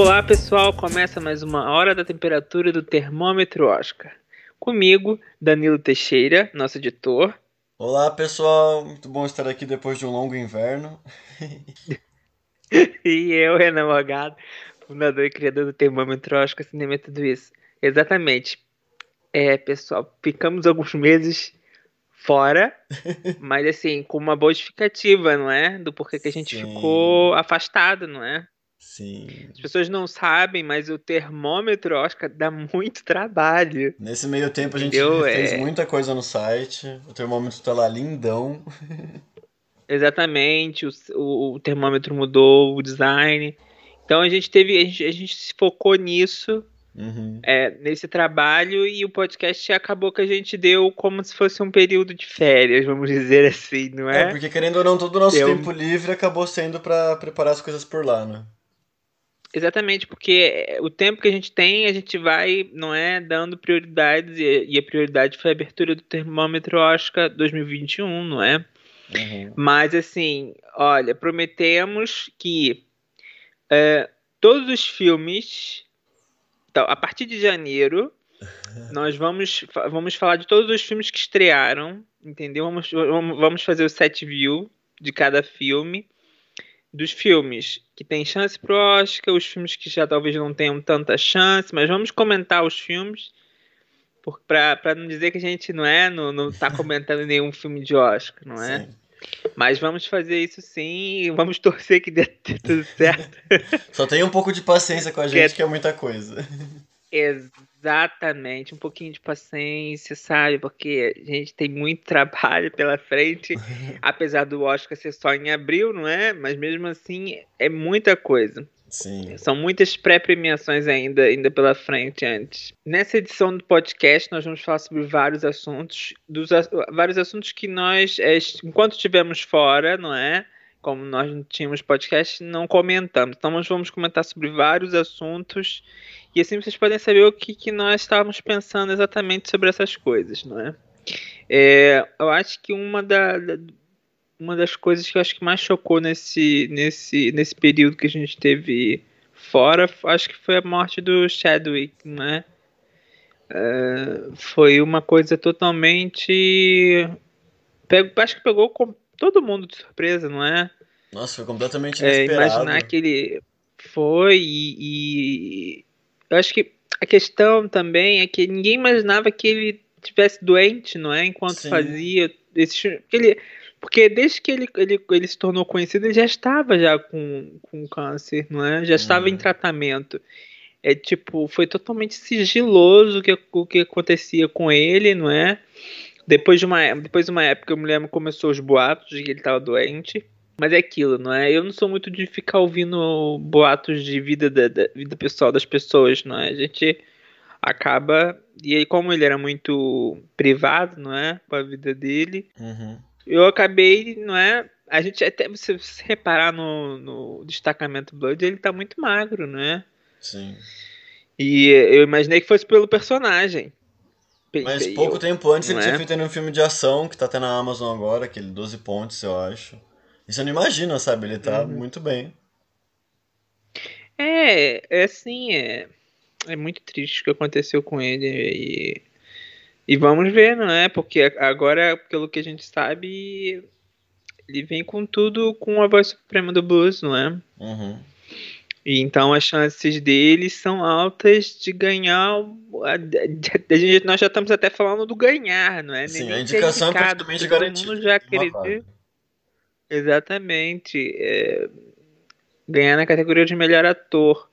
Olá pessoal, começa mais uma hora da temperatura do termômetro Oscar. Comigo, Danilo Teixeira, nosso editor. Olá pessoal, muito bom estar aqui depois de um longo inverno. e eu, Renan Morgado, fundador e criador do termômetro Oscar Cinema e tudo isso. Exatamente. É, pessoal, ficamos alguns meses fora, mas assim, com uma boa justificativa, não é? Do porquê que a gente Sim. ficou afastado, não é? Sim. As pessoas não sabem, mas o termômetro Oscar dá muito trabalho. Nesse meio tempo a gente Entendeu? fez é... muita coisa no site. O termômetro tá lá lindão. Exatamente, o, o, o termômetro mudou, o design. Então a gente teve, a gente, a gente se focou nisso Uhum. É, nesse trabalho e o podcast acabou que a gente deu como se fosse um período de férias, vamos dizer assim, não é? É, porque querendo ou não, todo o nosso deu... tempo livre acabou sendo para preparar as coisas por lá, né? Exatamente, porque o tempo que a gente tem, a gente vai, não é, dando prioridades, e a prioridade foi a abertura do termômetro Oscar 2021, não é? Uhum. Mas, assim, olha, prometemos que é, todos os filmes então, a partir de janeiro, nós vamos, vamos falar de todos os filmes que estrearam, entendeu? Vamos, vamos fazer o set view de cada filme. Dos filmes que tem chance pro Oscar, os filmes que já talvez não tenham tanta chance, mas vamos comentar os filmes para não dizer que a gente não é, não, não tá comentando nenhum filme de Oscar, não é? Sim. Mas vamos fazer isso sim vamos torcer que dê tudo certo. Só tenha um pouco de paciência com a gente, que é, que é muita coisa. Exatamente, um pouquinho de paciência, sabe? Porque a gente tem muito trabalho pela frente, apesar do Oscar ser só em abril, não é? Mas mesmo assim é muita coisa. Sim. São muitas pré-premiações ainda, ainda pela frente antes. Nessa edição do podcast, nós vamos falar sobre vários assuntos, dos, vários assuntos que nós, é, enquanto estivemos fora, não é? Como nós não tínhamos podcast, não comentamos. Então, nós vamos comentar sobre vários assuntos e assim vocês podem saber o que, que nós estávamos pensando exatamente sobre essas coisas, não é? é eu acho que uma da, da uma das coisas que eu acho que mais chocou nesse, nesse, nesse período que a gente teve fora, acho que foi a morte do Chadwick, né? Uh, foi uma coisa totalmente. Pego, acho que pegou todo mundo de surpresa, não é? Nossa, foi completamente inesperado. É, imaginar que ele foi e, e, eu acho que a questão também é que ninguém imaginava que ele tivesse doente, não é? Enquanto Sim. fazia esse ele porque desde que ele, ele, ele se tornou conhecido, ele já estava já com, com câncer, não é? Já estava uhum. em tratamento. É tipo, foi totalmente sigiloso o que, o que acontecia com ele, não é? Depois de uma, depois de uma época, a mulher começou os boatos de que ele estava doente. Mas é aquilo, não é? Eu não sou muito de ficar ouvindo boatos de vida da, da vida pessoal das pessoas, não é? A gente acaba. E aí, como ele era muito privado, não é? Com a vida dele, uhum eu acabei, não é? A gente até, se você reparar no, no destacamento Blood, ele tá muito magro, né? Sim. E eu imaginei que fosse pelo personagem. Mas pouco eu, tempo antes ele é? tinha feito um filme de ação que tá até na Amazon agora, aquele 12 pontos, eu acho. E você não imagina, sabe? Ele tá uhum. muito bem. É, é assim, é, é muito triste o que aconteceu com ele. E e vamos ver, não é? Porque agora, pelo que a gente sabe, ele vem com tudo com a voz suprema do blues, não é? Uhum. E então as chances dele são altas de ganhar. A, gente, nós já estamos até falando do ganhar, não é? Sim, Nem a indicação é praticamente garantida. Todo mundo já acredita. Exatamente. É, ganhar na categoria de melhor ator.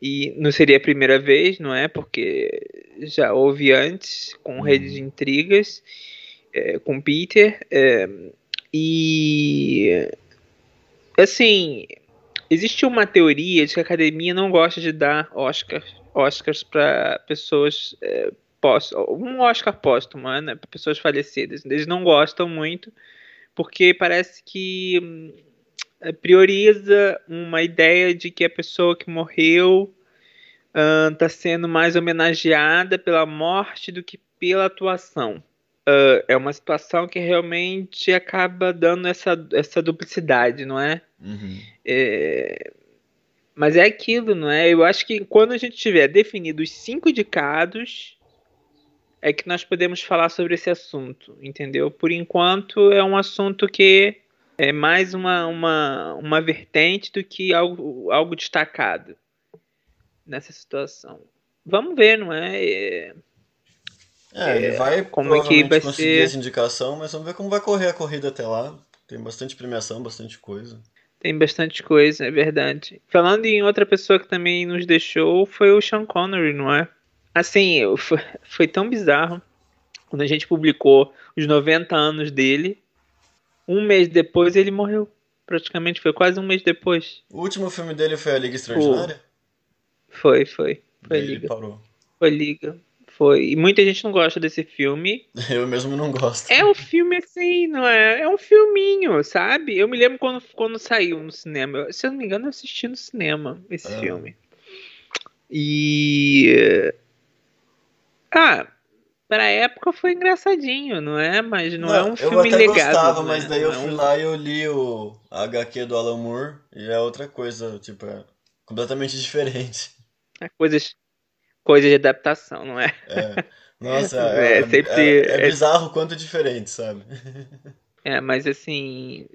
E não seria a primeira vez, não é? Porque já houve antes com uhum. Rede de Intrigas, é, com Peter. É, e. Assim. Existe uma teoria de que a academia não gosta de dar Oscar, Oscars para pessoas. É, um Oscar póstumo, né? Para pessoas falecidas. Eles não gostam muito, porque parece que hum, é, prioriza uma ideia de que a pessoa que morreu está uh, sendo mais homenageada pela morte do que pela atuação. Uh, é uma situação que realmente acaba dando essa, essa duplicidade, não é? Uhum. é Mas é aquilo, não é? Eu acho que quando a gente tiver definido os cinco indicados, é que nós podemos falar sobre esse assunto, entendeu? Por enquanto é um assunto que é mais uma, uma, uma vertente do que algo, algo destacado nessa situação. Vamos ver, não é? É, é ele vai como é que vai conseguir ser... essa indicação, mas vamos ver como vai correr a corrida até lá. Tem bastante premiação, bastante coisa. Tem bastante coisa, é verdade. Falando em outra pessoa que também nos deixou, foi o Sean Connery, não é? Assim, foi, foi tão bizarro. Quando a gente publicou os 90 anos dele, um mês depois ele morreu. Praticamente foi quase um mês depois. O último filme dele foi A Liga Extraordinária? Foi, foi. Foi a Liga. parou. Foi Liga. Foi. E muita gente não gosta desse filme. Eu mesmo não gosto. É um filme assim, não é? É um filminho, sabe? Eu me lembro quando, quando saiu no cinema. Se eu não me engano, eu assisti no cinema esse é. filme. E. Ah, pra época foi engraçadinho, não é? Mas não, é não é um filme legado. Eu até gostava, mas daí eu é fui lá e eu li o HQ do Alan Moore e é outra coisa, tipo, é completamente diferente. É coisas, coisas de adaptação, não é? É. Nossa, é, é, sempre, é, é bizarro quanto diferente, sabe? É, mas assim,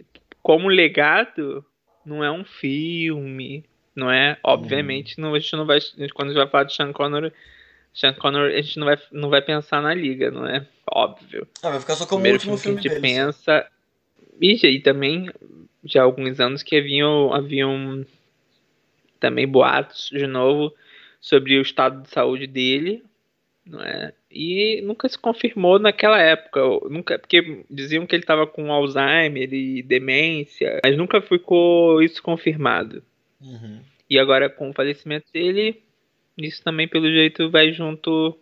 como legado, não é um filme, não é? Obviamente, uhum. não, a gente não vai. Quando a gente vai falar de Sean Connery, Sean Connery, a gente não vai, não vai pensar na liga, não é? Óbvio. Ah, vai ficar só como o último filme, filme que a gente deles. pensa. E, e também, já há alguns anos que haviam, haviam também boatos de novo sobre o estado de saúde dele, não é? E nunca se confirmou naquela época, nunca, porque diziam que ele estava com Alzheimer e demência, mas nunca ficou isso confirmado. Uhum. E agora com o falecimento dele, isso também, pelo jeito, vai junto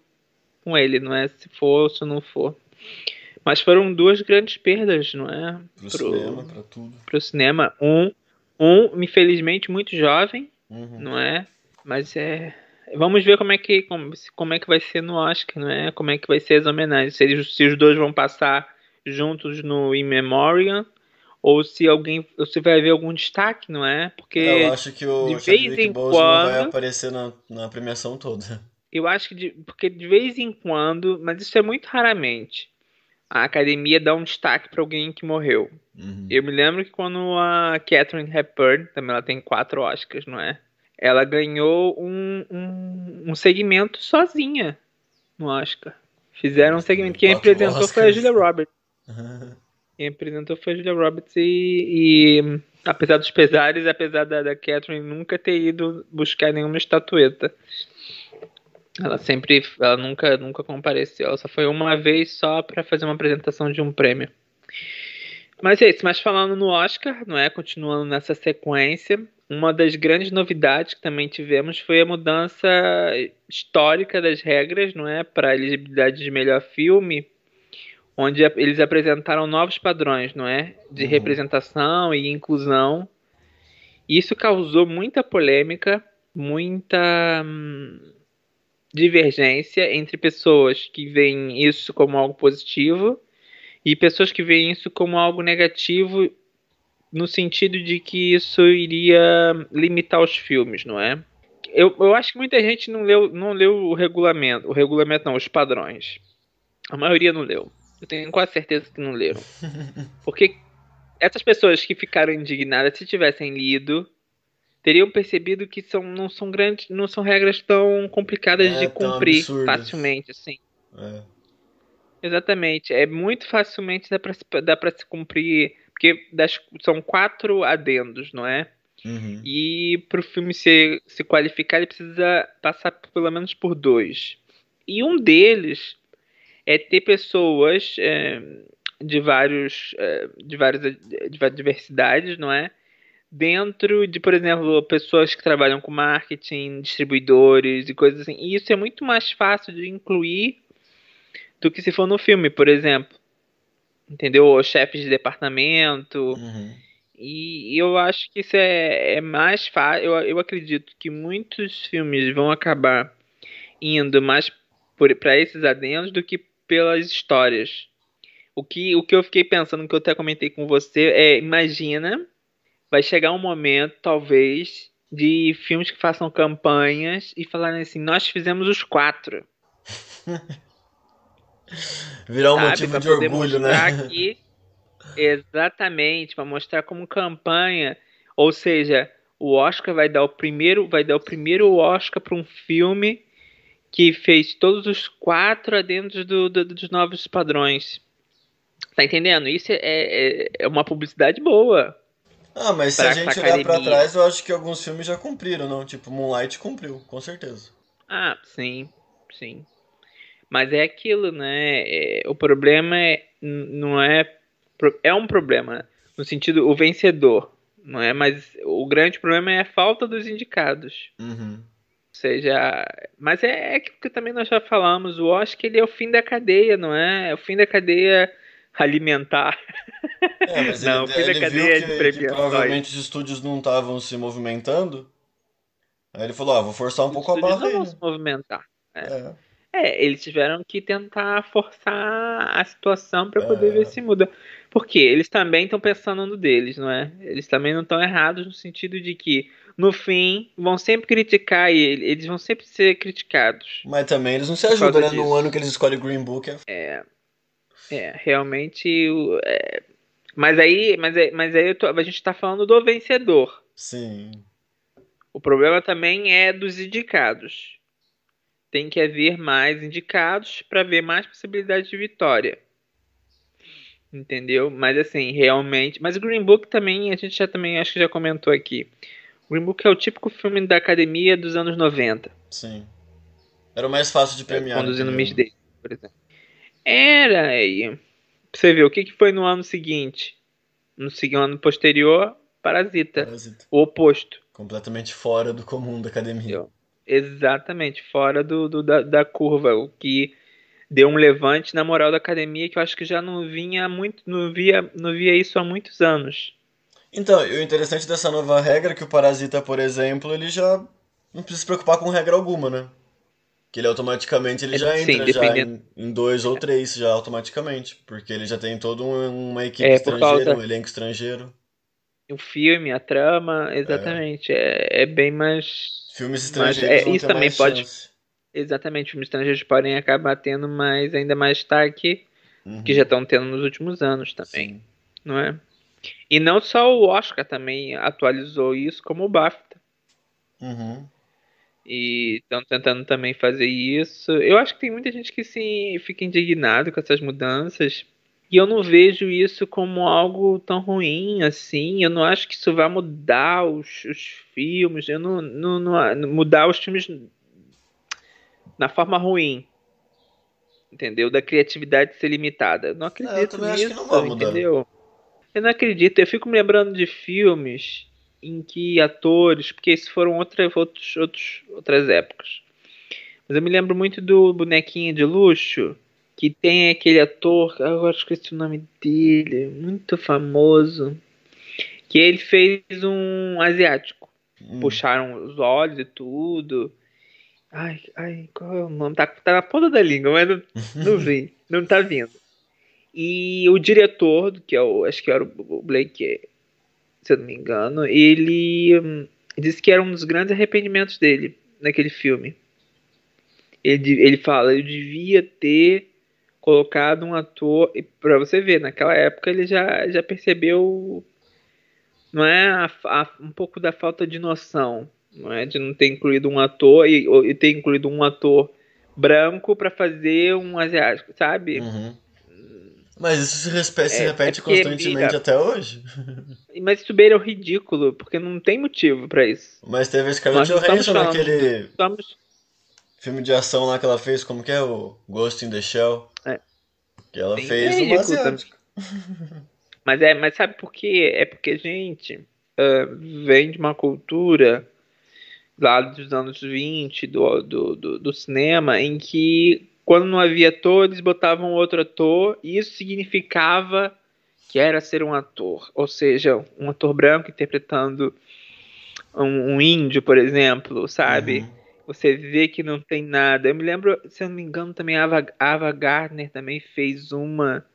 com ele, não é? Se for ou se não for. Mas foram duas grandes perdas, não é? Pro, pro cinema, pra tudo. Pro cinema. Um, um, infelizmente, muito jovem, uhum. não é? Mas é. Vamos ver como é que como, como é que vai ser no Oscar, não é? Como é que vai ser as homenagens. Se, eles, se os dois vão passar juntos no In Memoriam ou se alguém, ou se vai haver algum destaque, não é? Porque eu acho que o de vez em quando vai aparecer na, na premiação toda. Eu acho que de, porque de vez em quando, mas isso é muito raramente. A academia dá um destaque para alguém que morreu. Uhum. Eu me lembro que quando a Catherine Hepburn, também ela tem quatro Oscars, não é? Ela ganhou um, um, um segmento sozinha no Oscar. Fizeram um segmento. Quem apresentou foi a Julia Roberts. Quem apresentou foi a Julia Roberts e, e apesar dos pesares, apesar da, da Catherine nunca ter ido buscar nenhuma estatueta. Ela sempre, ela nunca, nunca compareceu. Ela só foi uma vez só para fazer uma apresentação de um prêmio. Mas é isso. Mas falando no Oscar, não é? Continuando nessa sequência, uma das grandes novidades que também tivemos foi a mudança histórica das regras, não é, para a elegibilidade de melhor filme onde eles apresentaram novos padrões, não é? De uhum. representação e inclusão. Isso causou muita polêmica, muita hum, divergência entre pessoas que veem isso como algo positivo e pessoas que veem isso como algo negativo no sentido de que isso iria limitar os filmes, não é? Eu, eu acho que muita gente não leu, não leu o regulamento, o regulamento não, os padrões. A maioria não leu. Eu tenho quase certeza que não leram. Porque essas pessoas que ficaram indignadas, se tivessem lido, teriam percebido que são, não são grandes, não são regras tão complicadas é, de cumprir facilmente, assim. É. Exatamente. É muito facilmente dá pra, dá pra se cumprir. Porque das, são quatro adendos, não é? Uhum. E para o filme se, se qualificar, ele precisa passar pelo menos por dois. E um deles é ter pessoas é, de vários é, de várias de diversidades, não é? Dentro de, por exemplo, pessoas que trabalham com marketing, distribuidores e coisas assim. E isso é muito mais fácil de incluir do que se for no filme, por exemplo. Entendeu? Chefes de departamento. Uhum. E eu acho que isso é, é mais fácil. Eu, eu acredito que muitos filmes vão acabar indo mais para esses adendos do que pelas histórias. O que, o que eu fiquei pensando, que eu até comentei com você, é: imagina, vai chegar um momento, talvez, de filmes que façam campanhas e falarem assim, nós fizemos os quatro. Virar um Sabe? motivo de orgulho, né? Que, exatamente, para mostrar como campanha. Ou seja, o Oscar vai dar o primeiro, vai dar o primeiro Oscar para um filme que fez todos os quatro adendos do, do, dos novos padrões. Tá entendendo? Isso é, é, é uma publicidade boa. Ah, mas se a gente olhar pra trás, eu acho que alguns filmes já cumpriram, não? Tipo, Moonlight cumpriu, com certeza. Ah, sim, sim. Mas é aquilo, né? É, o problema é, não é. É um problema, né? no sentido, o vencedor, não é? Mas o grande problema é a falta dos indicados. Uhum. Ou seja, mas é, é aquilo que também nós já falamos, o Oscar ele é o fim da cadeia, não é? É o fim da cadeia alimentar. É, mas não, ele, ele cadeia viu que, que provavelmente os estúdios não estavam se movimentando. Aí ele falou, ah, vou forçar um os pouco a barra. Não vão se movimentar. É. é. É. eles tiveram que tentar forçar a situação para poder é. ver se muda. Porque eles também estão pensando no deles, não é? Eles também não estão errados no sentido de que, no fim, vão sempre criticar ele, eles vão sempre ser criticados. Mas também eles não se ajudam, né? No ano que eles escolhem Green Book. É, é é, realmente. É, mas aí, mas aí, mas aí tô, a gente está falando do vencedor. Sim. O problema também é dos indicados. Tem que haver mais indicados para ver mais possibilidades de vitória. Entendeu? Mas assim, realmente. Mas o Green Book também, a gente já também acho que já comentou aqui. O Green Book é o típico filme da academia dos anos 90. Sim. Era o mais fácil de premiar. Conduzindo o Miss Day, por exemplo. Era aí. Você vê o que, que foi no ano seguinte? No ano posterior, Parasita. Parasita. O oposto. Completamente fora do comum da academia. Exatamente, fora do, do da, da, curva. O que deu um levante na moral da academia que eu acho que já não vinha muito, não via, não via isso há muitos anos. Então, o interessante dessa nova regra é que o Parasita, por exemplo, ele já não precisa se preocupar com regra alguma, né? Que ele automaticamente ele já entra Sim, já em, em, dois ou três já automaticamente. Porque ele já tem toda uma equipe é, estrangeira, causa... um elenco estrangeiro. O filme, a trama, exatamente. É, é, é bem mais. Filmes estrangeiros. é, isso também pode. Chance. Exatamente, filmes estrangeiros podem acabar tendo mais, ainda mais destaque uhum. que já estão tendo nos últimos anos também. Sim. Não é? E não só o Oscar também atualizou isso, como o BAFTA. Uhum e estão tentando também fazer isso. Eu acho que tem muita gente que se fica indignado com essas mudanças. E eu não vejo isso como algo tão ruim assim. Eu não acho que isso vai mudar os, os filmes. Eu não, não, não, mudar os filmes na forma ruim. Entendeu? Da criatividade ser limitada. Eu não acredito não, eu nisso, não entendeu? Eu não acredito. Eu fico me lembrando de filmes em que atores, porque isso foram outra, outros, outros, outras épocas. Mas eu me lembro muito do Bonequinho de Luxo, que tem aquele ator, agora esqueci o nome dele, muito famoso, que ele fez um asiático. Hum. Puxaram os olhos e tudo. Ai, ai, qual é o nome? Tá, tá na ponta da língua, mas não, não vi, não tá vindo. E o diretor, que é o, acho que era o Blake se eu não me engano, ele hum, disse que era um dos grandes arrependimentos dele naquele filme. Ele, ele fala, eu devia ter colocado um ator. para você ver, naquela época ele já, já percebeu não é a, a, um pouco da falta de noção, não é de não ter incluído um ator e, e ter incluído um ator branco para fazer um asiático, sabe? Uhum. Mas isso se, repete, se é, repete é constantemente até hoje. Mas isso beira o ridículo, porque não tem motivo para isso. Mas teve a Scarlett Johansson naquele estamos... filme de ação lá que ela fez, como que é? O Ghost in the Shell. Que ela Bem fez o asiático. Mas, é, mas sabe por quê? É porque a gente uh, vem de uma cultura lá dos anos 20 do, do, do, do cinema em que quando não havia ator, eles botavam outro ator, e isso significava que era ser um ator. Ou seja, um ator branco interpretando um, um índio, por exemplo, sabe? Uhum. Você vê que não tem nada. Eu me lembro, se eu não me engano, também a Ava, Ava Gardner também fez uma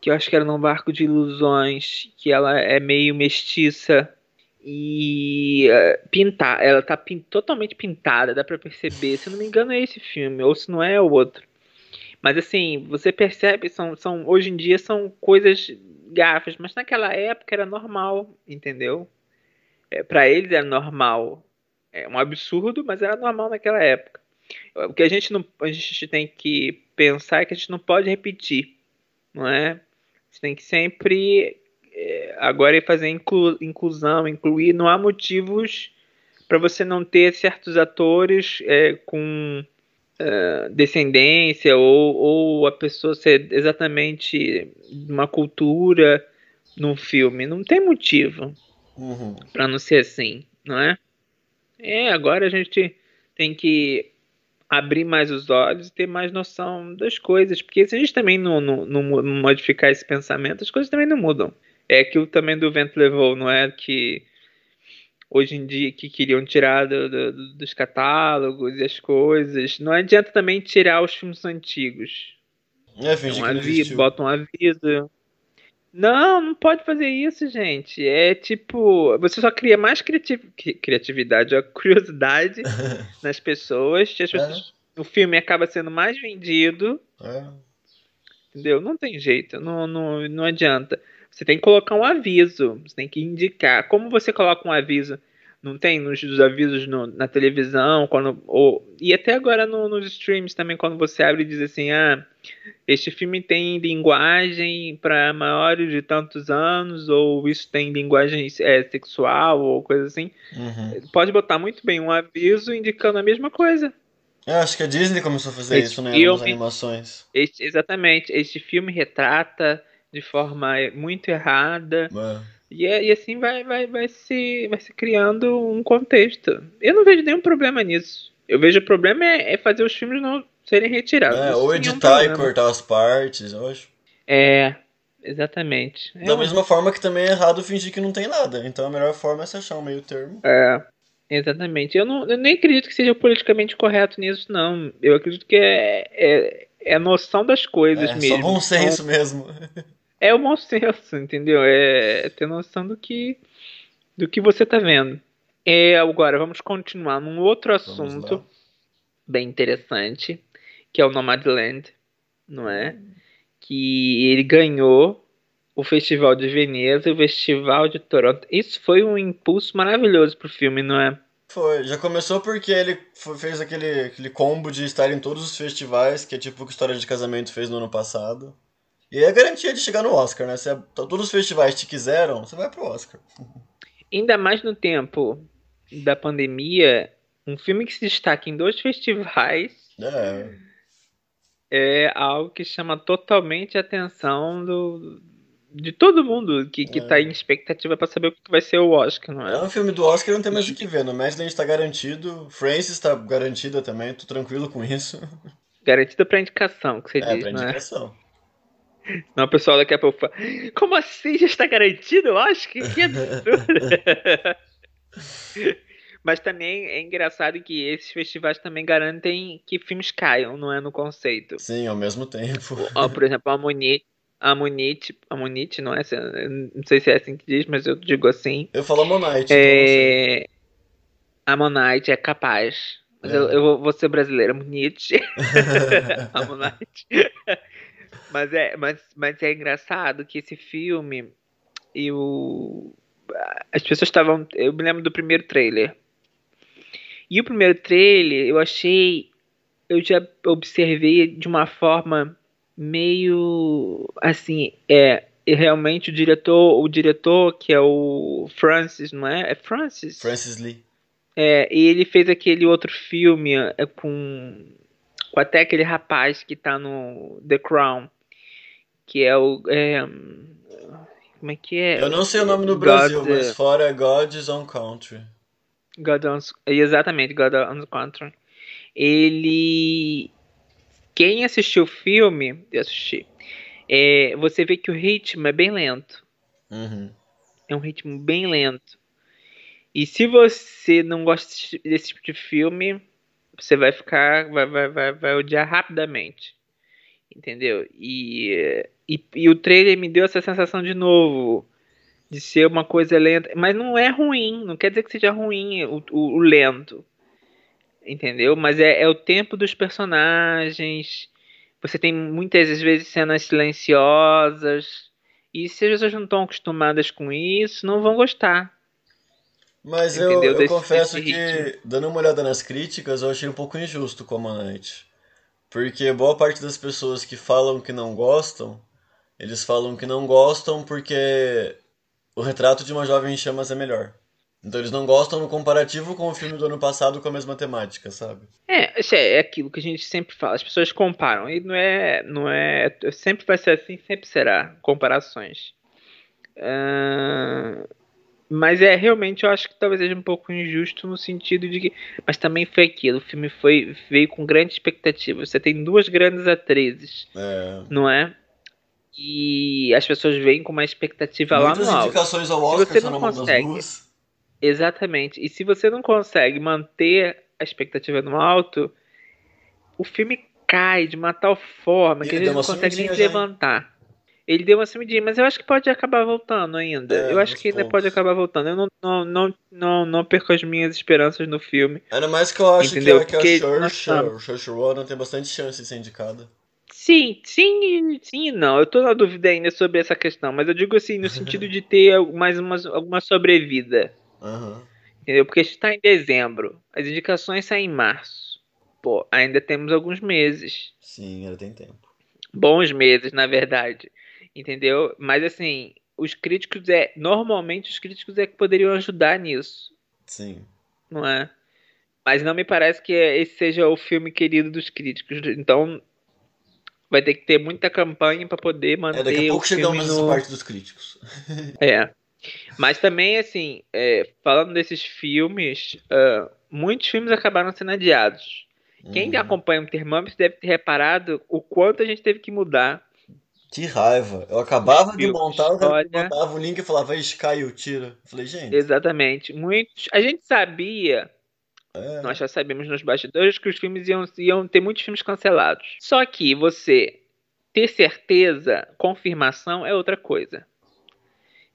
que eu acho que era num barco de ilusões, que ela é meio mestiça. e uh, pintar, ela tá pin totalmente pintada, dá para perceber. Se não me engano é esse filme, ou se não é, é o outro. Mas assim, você percebe, são, são hoje em dia são coisas gafas, mas naquela época era normal, entendeu? É, para eles era normal. É um absurdo, mas era normal naquela época. O que a gente não a gente tem que pensar é que a gente não pode repetir, não é? A gente tem que sempre é, agora fazer inclu, inclusão, incluir. Não há motivos para você não ter certos atores é, com uh, descendência ou, ou a pessoa ser exatamente uma cultura num filme. Não tem motivo uhum. para não ser assim, não é? É, agora a gente tem que abrir mais os olhos e ter mais noção das coisas, porque se a gente também não, não, não modificar esse pensamento, as coisas também não mudam. É aquilo também do vento levou, não é que hoje em dia que queriam tirar do, do, dos catálogos e as coisas. Não adianta também tirar os filmes antigos. É, finge um que Bota um aviso. Não, não pode fazer isso, gente. É tipo, você só cria mais criativ criatividade, a curiosidade nas pessoas. As pessoas é. O filme acaba sendo mais vendido. É. Entendeu? Não tem jeito, não, não, não adianta. Você tem que colocar um aviso, você tem que indicar. Como você coloca um aviso? Não tem nos avisos no, na televisão, quando ou, e até agora no, nos streams também, quando você abre e diz assim: ah, este filme tem linguagem para maiores de tantos anos, ou isso tem linguagem é, sexual, ou coisa assim. Uhum. Pode botar muito bem um aviso indicando a mesma coisa. Eu acho que a Disney começou a fazer este isso, né? Filme, nas animações. Este, exatamente. Este filme retrata de forma muito errada. E, é, e, assim vai, vai, vai, se, vai se criando um contexto. Eu não vejo nenhum problema nisso. Eu vejo o problema é, é fazer os filmes não serem retirados. É, ou editar é um e cortar as partes, eu acho. É, exatamente. Da mesma forma que também é errado fingir que não tem nada. Então a melhor forma é se achar um meio termo. É, exatamente. Eu, não, eu nem acredito que seja politicamente correto nisso, não. Eu acredito que é, é, é a noção das coisas é, mesmo. Só bom senso então, mesmo. é o bom senso, entendeu? É ter noção do que do que você tá vendo. É, agora vamos continuar num outro assunto bem interessante, que é o Nomadland, não é? Que ele ganhou o Festival de Veneza e o Festival de Toronto. Isso foi um impulso maravilhoso pro filme, não é? Foi, já começou porque ele fez aquele, aquele combo de estar em todos os festivais, que é tipo o que História de Casamento fez no ano passado. E é garantia de chegar no Oscar, né? Se é, todos os festivais te quiseram, você vai pro Oscar. Ainda mais no tempo da pandemia, um filme que se destaca em dois festivais é, é algo que chama totalmente a atenção do, de todo mundo que, que é. tá em expectativa para saber o que vai ser o Oscar, não é? É um filme do Oscar, não tem mais o que ver. No Madland tá garantido, Francis tá garantida também, tô tranquilo com isso. Garantida pra indicação, que você é, diz, pra indicação. É? Não, o pessoal daqui a pouco fala, como assim? Já está garantido? Eu acho que, absurdo. Mas também é engraçado que esses festivais também garantem que filmes caiam, não é no conceito. Sim, ao mesmo tempo. Ó, por exemplo, a Monite, a Monite, a Monite, não é? Não sei se é assim que diz, mas eu digo assim. Eu falo Monite. É... Então a Monite é capaz. Mas é. eu, eu vou ser brasileira, Monite. a Monite. Mas é, mas, mas é engraçado que esse filme eu as pessoas estavam, eu me lembro do primeiro trailer. E o primeiro trailer eu achei, eu já observei de uma forma meio assim, é realmente o diretor, o diretor que é o Francis, não é? É Francis? Francis Lee. É, e ele fez aquele outro filme é, com, com até aquele rapaz que tá no The Crown que é o. É, como é que é? Eu não sei o nome no God, Brasil, mas fora God's Own Country. God on, exatamente, God on Country. Ele. Quem assistiu o filme, eu assisti, é, você vê que o ritmo é bem lento. Uhum. É um ritmo bem lento. E se você não gosta desse tipo de filme, você vai ficar. Vai, vai, vai, vai odiar rapidamente. Entendeu? E e, e o trailer me deu essa sensação de novo. de ser uma coisa lenta, mas não é ruim, não quer dizer que seja ruim o, o, o lento, entendeu? Mas é, é, o tempo dos personagens. Você tem muitas vezes cenas silenciosas e se as pessoas não estão acostumadas com isso, não vão gostar. Mas eu, eu desse, confesso desse que, dando uma olhada nas críticas, eu achei um pouco injusto com a Night. Porque boa parte das pessoas que falam que não gostam, eles falam que não gostam porque o retrato de uma jovem em chamas é melhor. Então eles não gostam no comparativo com o filme do ano passado com a mesma temática, sabe? É, é aquilo que a gente sempre fala, as pessoas comparam, e não é. não é Sempre vai ser assim, sempre será. Comparações. Uh, mas é, realmente eu acho que talvez seja um pouco injusto no sentido de que. Mas também foi aquilo, o filme foi, veio com grande expectativa. Você tem duas grandes atrizes, é. não é? E as pessoas veem com uma expectativa Muitas lá no alto. indicações ao Oscar se você não consegue, Exatamente. E se você não consegue manter a expectativa no alto, o filme cai de uma tal forma que gente não consegue nem se levantar. Ele deu uma sumidinha, mas eu acho que pode acabar voltando ainda. É, eu acho que ainda pode acabar voltando. Eu não, não, não, não, não perco as minhas esperanças no filme. Ainda mais que eu acho entendeu? que, a, que a Saoirse Ronan tem bastante chance de ser indicada. Sim, sim, sim, não. Eu tô na dúvida ainda sobre essa questão, mas eu digo assim, no sentido de ter mais uma, alguma sobrevida. Uhum. Entendeu? Porque está em dezembro. As indicações saem em março. Pô, ainda temos alguns meses. Sim, ainda tem tempo. Bons meses, na verdade. Entendeu? Mas assim, os críticos é. Normalmente os críticos é que poderiam ajudar nisso. Sim. Não é? Mas não me parece que esse seja o filme querido dos críticos. Então, vai ter que ter muita campanha para poder manter. É, daqui a pouco chegamos no... nessa parte dos críticos. é. Mas também, assim, é, falando desses filmes, uh, muitos filmes acabaram sendo adiados. Uhum. Quem acompanha o Termômetro deve ter reparado o quanto a gente teve que mudar. Que raiva. Eu acabava de montar, eu mandava o link e falava, vai caiu, tira. falei, gente. Exatamente. Muitos. A gente sabia é. Nós já sabemos nos bastidores que os filmes iam, iam ter muitos filmes cancelados. Só que você ter certeza, confirmação é outra coisa.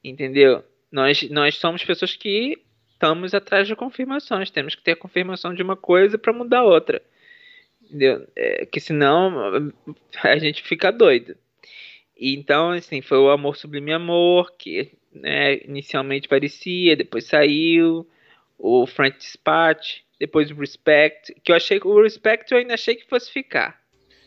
Entendeu? Nós, nós somos pessoas que estamos atrás de confirmações. Temos que ter a confirmação de uma coisa para mudar outra. Entendeu? É, que senão a gente fica doido. Então, assim, foi o Amor Sublime Amor, que né, inicialmente parecia, depois saiu. O Frank Dispatch, depois o Respect, que eu achei que o Respect eu ainda achei que fosse ficar.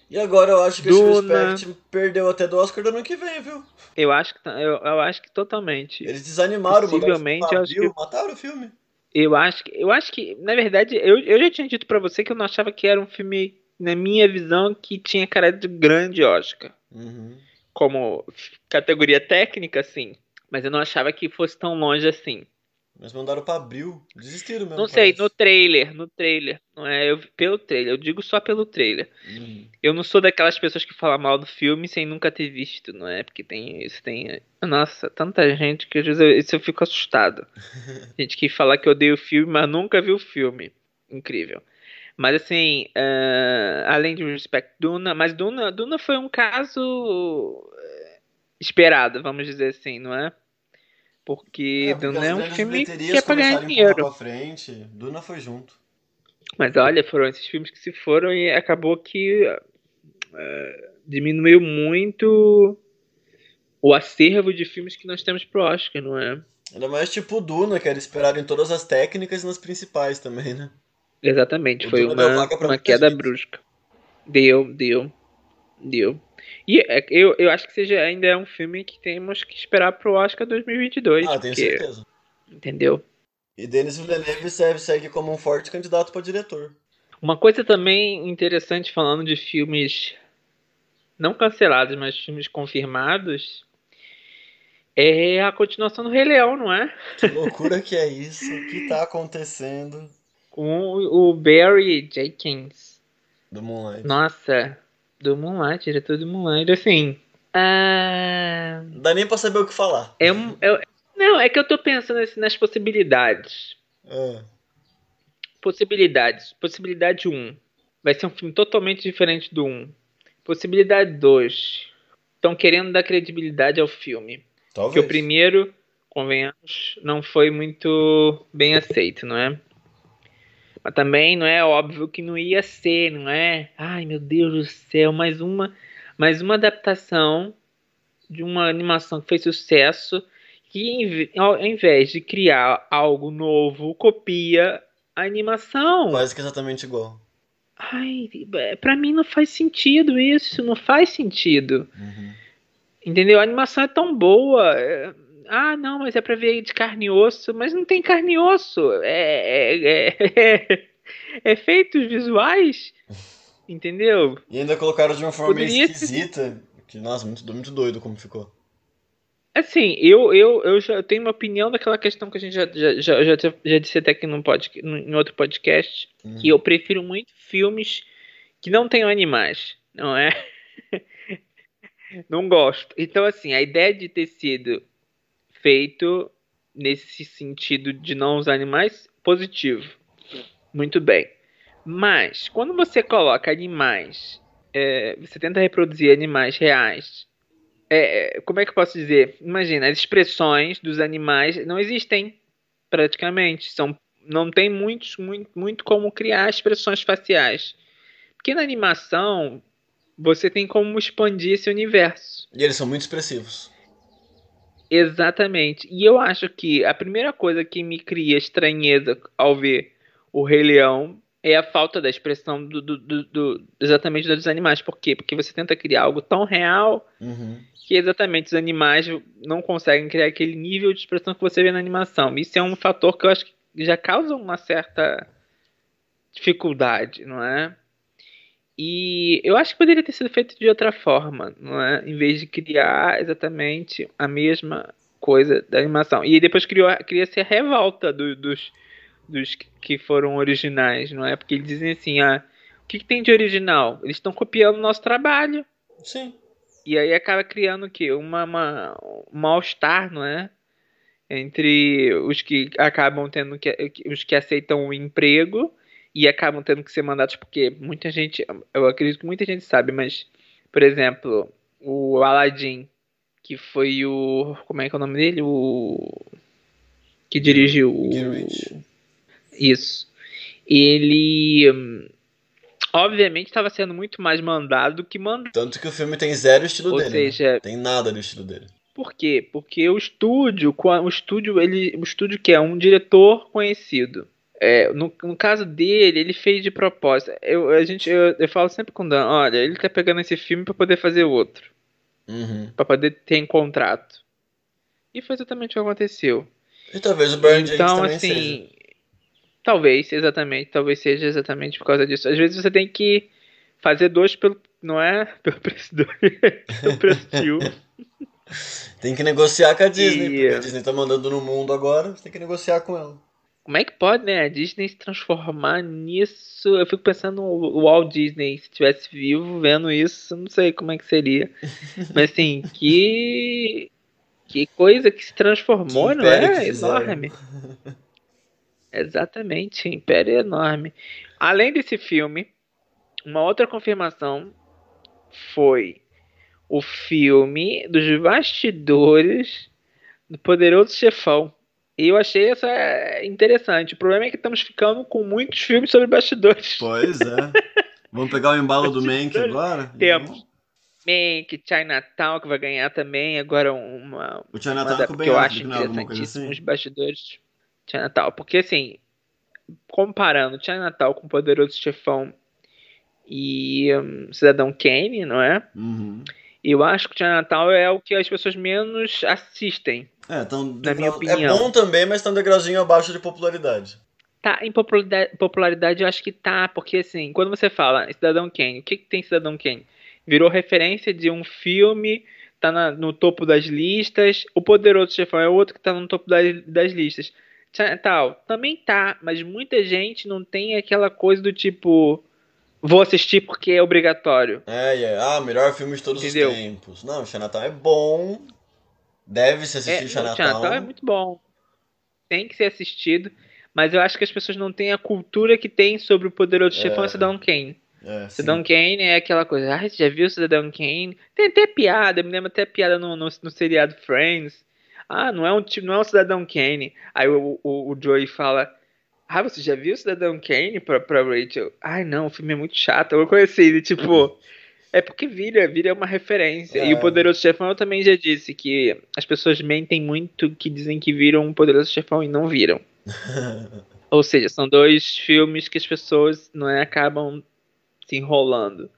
E agora eu acho que Duna, esse Respect perdeu até do Oscar do ano que vem, viu? Eu acho que eu, eu acho que totalmente. Eles desanimaram, Possivelmente, eu acho que, mataram o filme. Eu acho que eu acho que na verdade eu, eu já tinha dito para você que eu não achava que era um filme na minha visão que tinha cara de grande Oscar. Uhum. Como categoria técnica, sim. Mas eu não achava que fosse tão longe assim. Mas mandaram pra abril. Desistiram mesmo. Não sei, parece. no trailer, no trailer. Não é, eu, pelo trailer, eu digo só pelo trailer. Uhum. Eu não sou daquelas pessoas que falam mal do filme sem nunca ter visto, não é? Porque tem isso, tem. Nossa, tanta gente que às vezes eu, isso eu fico assustado. gente que fala que odeia o filme, mas nunca viu o filme. Incrível. Mas assim, uh, além de Respect Duna, mas Duna, Duna foi um caso eh, esperado, vamos dizer assim, não é? Porque, é, porque Duna é um filme que é pra ganhar dinheiro. Pra frente, Duna foi junto. Mas olha, foram esses filmes que se foram e acabou que uh, diminuiu muito o acervo de filmes que nós temos pro Oscar, não é? Ainda mais tipo Duna, que era esperado em todas as técnicas e nas principais também, né? Exatamente, o foi Duna uma, uma queda gente. brusca. Deu, deu, deu. E é, eu, eu acho que seja ainda é um filme que temos que esperar pro Oscar 2022. Ah, tenho porque, certeza. Entendeu? E Denis Villeneuve serve, segue como um forte candidato para diretor. Uma coisa também interessante falando de filmes não cancelados, mas filmes confirmados, é a continuação do Rei Leão, não é? Que loucura que é isso? O que tá acontecendo? Com o Barry Jenkins. Do Moonlight. Nossa, do Moonlight, diretor do Moonlight, assim. Ah... Dá nem pra saber o que falar. É é, não, é que eu tô pensando assim, nas possibilidades. É. Possibilidades. Possibilidade 1. Vai ser um filme totalmente diferente do 1. Possibilidade 2. Estão querendo dar credibilidade ao filme. Talvez. Que o primeiro convenhamos, não foi muito bem aceito, não é? Mas também não é óbvio que não ia ser, não é? Ai, meu Deus do céu, mais uma, mais uma adaptação de uma animação que fez sucesso que ao invés de criar algo novo, copia a animação. Quase que exatamente igual. Ai, pra mim não faz sentido isso, não faz sentido. Uhum. Entendeu? A animação é tão boa. É, ah, não, mas é pra ver de carne e osso. Mas não tem carne e osso. É, é, é, é efeitos visuais. Entendeu? E ainda colocaram de uma forma Poderia esquisita. Que, nossa, muito, muito doido como ficou. Assim, eu, eu, eu já tenho uma opinião daquela questão que a gente já, já, já, já, disse até aqui num pod, em outro podcast, hum. que eu prefiro muito filmes que não tenham animais, não é? não gosto. Então, assim, a ideia de ter sido feito nesse sentido de não usar animais, positivo. Muito bem. Mas, quando você coloca animais, é, você tenta reproduzir animais reais é, como é que eu posso dizer? Imagina, as expressões dos animais não existem praticamente. São, não tem muitos, muito, muito como criar expressões faciais. Porque na animação você tem como expandir esse universo. E eles são muito expressivos. Exatamente. E eu acho que a primeira coisa que me cria estranheza ao ver o Rei Leão é a falta da expressão do, do, do, do exatamente dos animais. Por quê? Porque você tenta criar algo tão real uhum que exatamente os animais não conseguem criar aquele nível de expressão que você vê na animação. Isso é um fator que eu acho que já causa uma certa dificuldade, não é? E eu acho que poderia ter sido feito de outra forma, não é? Em vez de criar exatamente a mesma coisa da animação. E depois criou, cria-se a revolta do, dos, dos que foram originais, não é? Porque eles dizem assim, ah, o que, que tem de original? Eles estão copiando o nosso trabalho. Sim. E aí acaba criando o quê? Uma, uma, um mal-estar, não é? Entre os que acabam tendo que. os que aceitam o emprego e acabam tendo que ser mandados, porque muita gente. Eu acredito que muita gente sabe, mas, por exemplo, o Aladdin, que foi o. Como é que é o nome dele? O. Que dirigiu o. Isso. Ele hum, obviamente estava sendo muito mais mandado do que mandado. Tanto que o filme tem zero estilo Ou dele. Ou né? seja, né? tem nada do estilo dele. Por quê? Porque o estúdio, o estúdio, ele, o estúdio que é um diretor conhecido. É, no, no, caso dele, ele fez de propósito. Eu, a gente, eu, eu falo sempre com o Dan, olha, ele tá pegando esse filme para poder fazer outro. Uhum. para poder ter em contrato. E foi exatamente o que aconteceu. E talvez o Brian então, assim, seja. Talvez, exatamente. Talvez seja exatamente por causa disso. Às vezes você tem que fazer dois pelo. Não é? Pelo preço do. pelo preço de um. Tem que negociar com a Disney, e... porque a Disney tá mandando no mundo agora, você tem que negociar com ela. Como é que pode, né? A Disney se transformar nisso? Eu fico pensando o Walt Disney, se estivesse vivo vendo isso, não sei como é que seria. Mas assim, que. Que coisa que se transformou, que não é? Enorme. Exatamente, Império enorme. Além desse filme, uma outra confirmação foi o filme dos bastidores do Poderoso Chefão. E eu achei essa interessante. O problema é que estamos ficando com muitos filmes sobre bastidores. Pois é. Vamos pegar o embalo do Mank agora? Temos. Mank, Chinatown, que vai ganhar também agora uma. O Chinatown uma, que eu acho interessantíssimo assim? os bastidores. Natal. Porque assim, comparando Natal com Poderoso Chefão e um, Cidadão Kane, não é? Uhum. Eu acho que Natal é o que as pessoas menos assistem. É, então, na minha opinião. É bom também, mas tá um degrauzinho abaixo de popularidade. Tá, em popularidade, popularidade eu acho que tá, porque assim, quando você fala Cidadão Kane, o que, que tem Cidadão Kane? Virou referência de um filme, tá na, no topo das listas. O Poderoso Chefão é outro que tá no topo das, das listas tal. Também tá, mas muita gente não tem aquela coisa do tipo. Vou assistir porque é obrigatório. É, é. Ah, melhor filme de todos Entendeu? os tempos. Não, Chinatown é bom. Deve se assistir é, Chinatown. Chinatown é muito bom. Tem que ser assistido. Mas eu acho que as pessoas não têm a cultura que tem sobre o poderoso é. chefão e Cidadão Kane. É, Cidadão Kane é aquela coisa. Ah, você já viu Cidadão Kane? Tem até piada, me lembro até piada no, no, no seriado Friends. Ah, não é um, não é um Cidadão Kane. Aí o, o, o Joey fala, ah, você já viu o Cidadão Kane pra, pra Rachel? Ai, não, o filme é muito chato. Eu conheci ele, tipo... É porque vira, vira uma referência. É. E o Poderoso Chefão eu também já disse que as pessoas mentem muito que dizem que viram um Poderoso Chefão e não viram. Ou seja, são dois filmes que as pessoas não é, acabam se enrolando.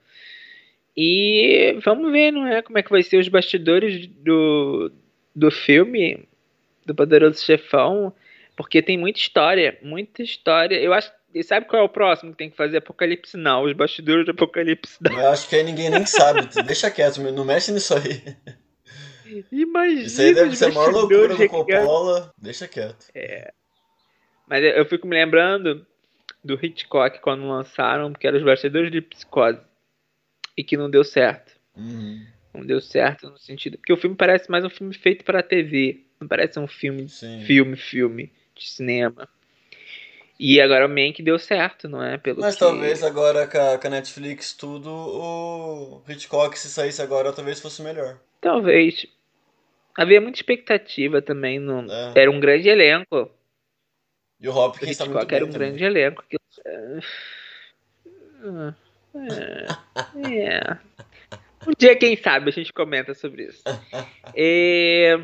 E vamos ver, não é, como é que vai ser os bastidores do, do filme do Poderoso Chefão, porque tem muita história, muita história. Eu acho e sabe qual é o próximo que tem que fazer? Apocalipse Now, os bastidores de Apocalipse. Eu acho que aí ninguém nem sabe. Deixa quieto, não mexe nisso aí. Imagina. Isso aí deve ser a maior loucura do Coppola. Deixa quieto. É. Mas eu fico me lembrando do Hitchcock quando lançaram, que era os bastidores de psicose. E que não deu certo. Uhum. Não deu certo no sentido. Porque o filme parece mais um filme feito para TV. Não parece um filme, Sim. filme, filme de cinema. E agora o Mank deu certo, não é? Pelo Mas que... talvez agora com a, Netflix tudo, o Hitchcock se saísse agora talvez fosse melhor. Talvez. Havia muita expectativa também. No... É. Era um grande elenco. E o Hopkins está muito bem era um também. grande elenco. É, é. Um dia, quem sabe, a gente comenta sobre isso. E,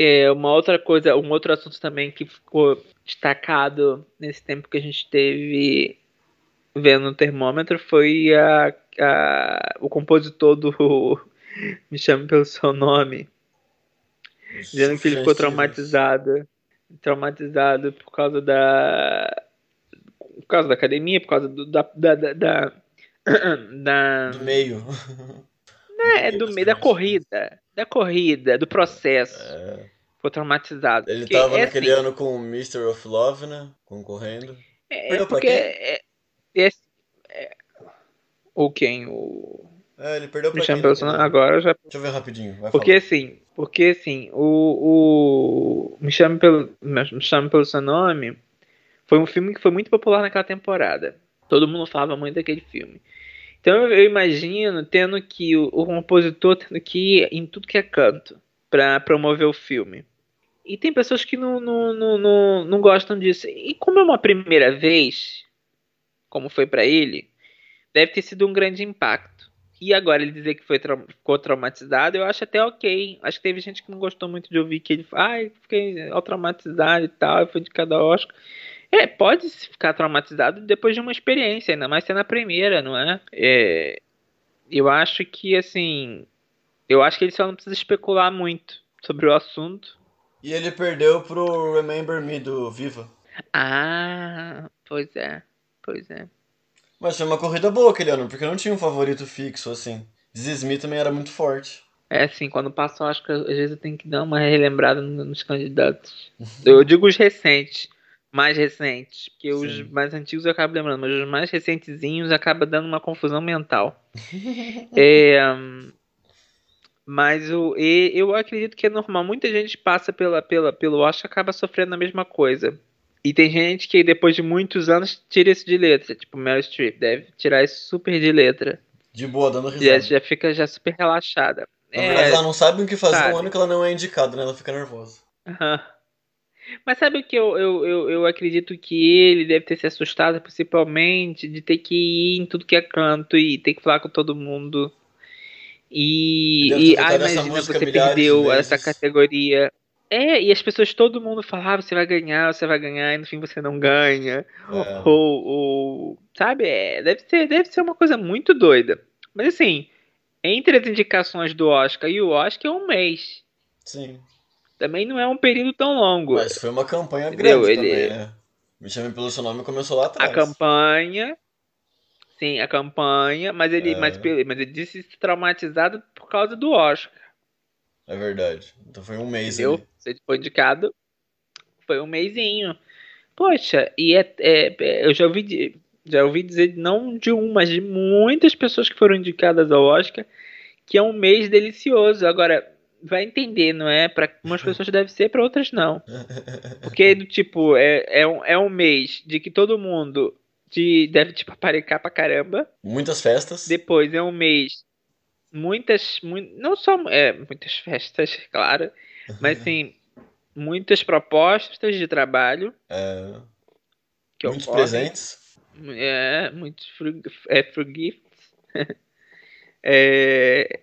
é, uma outra coisa, um outro assunto também que ficou destacado nesse tempo que a gente teve vendo o termômetro foi a, a, o compositor do Me Chame Pelo Seu Nome. Dizendo que ele ficou traumatizado. Traumatizado por causa da. Por causa da academia, por causa do, da, da, da, da, da do meio. É, do meio da corrida. Da corrida, do processo. É ficou traumatizado. Ele tava é naquele assim, ano com o Mr. of Love, né? Concorrendo. É, Perdeu porque é, é, é, o quem? O. É, ele perdeu pra quem? Agora já. Deixa eu ver rapidinho. porque falar. assim, porque assim, o, o Me Chame pelo, Me Chame pelo Seu Nome foi um filme que foi muito popular naquela temporada. Todo mundo falava muito daquele filme. Então eu imagino tendo que o, o compositor tendo que ir em tudo que é canto para promover o filme. E tem pessoas que não, não, não, não, não gostam disso. E como é uma primeira vez, como foi para ele, deve ter sido um grande impacto. E agora ele dizer que foi tra ficou traumatizado, eu acho até ok. Acho que teve gente que não gostou muito de ouvir que ele ai, ah, fiquei traumatizado e tal, foi de cada Oscar. É, pode ficar traumatizado depois de uma experiência, ainda mais sendo a primeira, não é? é eu acho que, assim, eu acho que ele só não precisa especular muito sobre o assunto. E ele perdeu pro Remember Me do Viva. Ah, pois é, pois é. Mas foi uma corrida boa aquele ano, porque não tinha um favorito fixo, assim. Zizmi também era muito forte. É, assim, quando passa, eu acho que às vezes eu tenho que dar uma relembrada nos candidatos. eu digo os recentes, mais recentes, porque Sim. os mais antigos eu acabo lembrando, mas os mais recentezinhos acaba dando uma confusão mental. é, mas o, e, eu acredito que é normal. Muita gente passa pela, pela, pelo Oscar e acaba sofrendo a mesma coisa. E tem gente que depois de muitos anos tira isso de letra. Tipo, Meryl Streep deve tirar isso super de letra. De boa, dando risada. Já, já fica já super relaxada. Na é, verdade, ela não sabe o que fazer sabe. no ano que ela não é indicada, né? Ela fica nervosa. Uhum. Mas sabe o que eu, eu, eu, eu, acredito que ele deve ter se assustado, principalmente, de ter que ir em tudo que é canto e ter que falar com todo mundo. E, e ai, imagina, você perdeu essa categoria. É, e as pessoas, todo mundo falava, ah, você vai ganhar, você vai ganhar, e no fim você não ganha. É. Ou, ou, sabe, é, deve, ser, deve ser uma coisa muito doida. Mas assim, entre as indicações do Oscar e o Oscar é um mês. Sim. Também não é um período tão longo. Mas foi uma campanha Entendeu? grande Ele... também, né? Me chame pelo seu nome começou lá atrás. A campanha, Sim, a campanha, mas ele, é. mas, mas ele disse traumatizado por causa do Oscar. É verdade. Então foi um mês ali. Você foi indicado, foi um mêsinho. Poxa, e é, é, é, eu já ouvi, já ouvi dizer, não de um, mas de muitas pessoas que foram indicadas ao Oscar, que é um mês delicioso. Agora, vai entender, não é? Para umas pessoas deve ser, para outras não. Porque, do tipo, é, é, um, é um mês de que todo mundo de, deve te paparicar pra caramba. Muitas festas. Depois é um mês. Muitas. Mu não só. É, muitas festas, claro. Mas assim. muitas propostas de trabalho. É. Muitos ocorrem. presentes. É, muitos free, é, free gifts. é,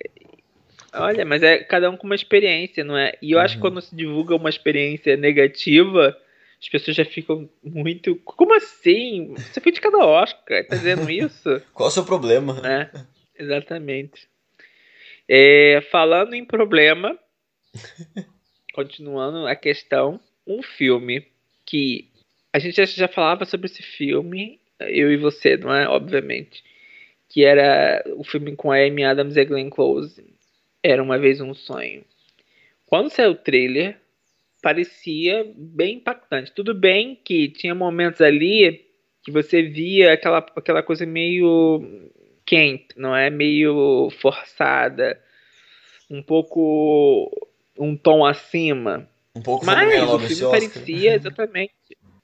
olha, mas é cada um com uma experiência, não é? E eu uhum. acho que quando se divulga uma experiência negativa, as pessoas já ficam muito. Como assim? Você foi de cada Oscar, tá dizendo isso? Qual o seu problema? É, exatamente. É, falando em problema, continuando a questão, um filme que a gente já falava sobre esse filme, eu e você, não é? Obviamente. Que era o filme com a Amy Adams e Glenn Close. Era uma vez um sonho. Quando saiu o trailer, parecia bem impactante. Tudo bem que tinha momentos ali que você via aquela, aquela coisa meio quente, não é? Meio forçada, um pouco um tom acima. Um pouco mas o filme parecia exatamente.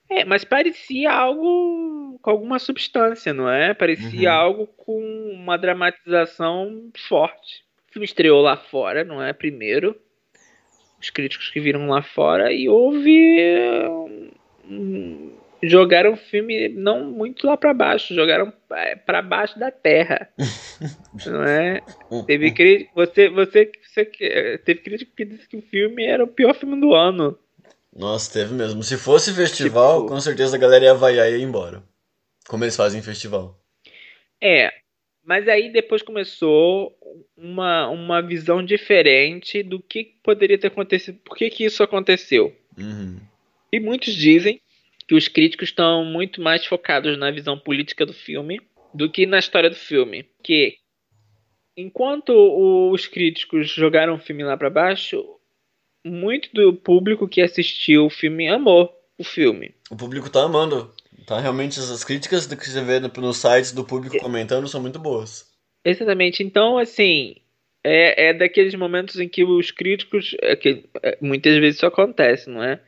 É, mas parecia algo com alguma substância, não é? Parecia uhum. algo com uma dramatização forte. O filme estreou lá fora, não é? Primeiro os críticos que viram lá fora e houve jogaram o filme não muito lá para baixo, jogaram é, para baixo da terra. não é? Teve crítico, você, você, você teve crítico que disse que o filme era o pior filme do ano. Nossa, teve mesmo. Se fosse festival, tipo, com certeza a galera ia vaiar e ia embora. Como eles fazem em festival. É, mas aí depois começou uma, uma visão diferente do que poderia ter acontecido, por que, que isso aconteceu. Uhum. E muitos dizem que os críticos estão muito mais focados na visão política do filme do que na história do filme. Que enquanto os críticos jogaram o filme lá para baixo, muito do público que assistiu o filme amou o filme. O público tá amando. Tá, realmente as críticas que você vê nos sites do público comentando são muito boas. Exatamente. Então, assim, é, é daqueles momentos em que os críticos. É que, é, muitas vezes isso acontece, não é?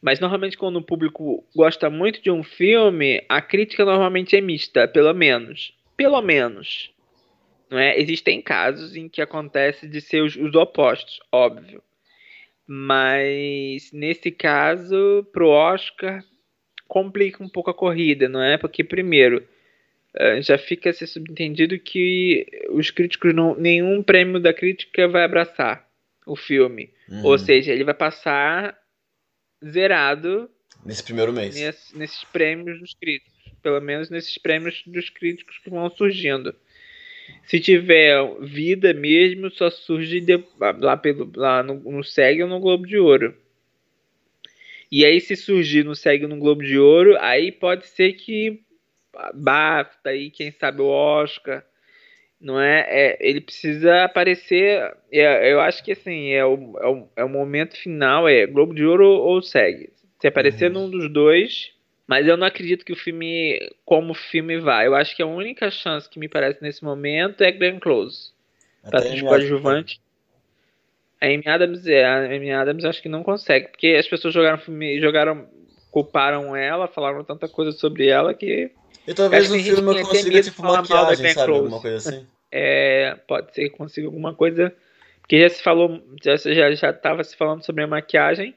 Mas normalmente quando o público gosta muito de um filme, a crítica normalmente é mista, pelo menos. Pelo menos. Não é? Existem casos em que acontece de ser os, os opostos, óbvio. Mas nesse caso, pro Oscar, complica um pouco a corrida, não é? Porque, primeiro, eh, já fica se subentendido que os críticos não. nenhum prêmio da crítica vai abraçar o filme. Uhum. Ou seja, ele vai passar zerado. Nesse primeiro mês. Nesse, nesses prêmios dos críticos. Pelo menos nesses prêmios dos críticos que vão surgindo. Se tiver vida mesmo, só surge de, lá, pelo, lá no, no SEG ou no Globo de Ouro. E aí, se surgir no SEG no Globo de Ouro, aí pode ser que basta aí, quem sabe o Oscar. Não é? é ele precisa aparecer. É, eu acho que assim, é o, é, o, é o momento final, é Globo de Ouro ou SEG. Se aparecer uhum. num dos dois. Mas eu não acredito que o filme, como filme, vai. Eu acho que a única chance que me parece nesse momento é Glenn Close. Pra ser coadjuvante. A Amy Adams, é, a Amy Adams acho que não consegue, porque as pessoas jogaram filme, jogaram, culparam ela, falaram tanta coisa sobre ela que. E talvez o filme consiga tipo maquiagem, sabe? Close. Alguma coisa assim. É, pode ser que consiga alguma coisa. Porque já se falou, já, já, já tava se falando sobre a maquiagem.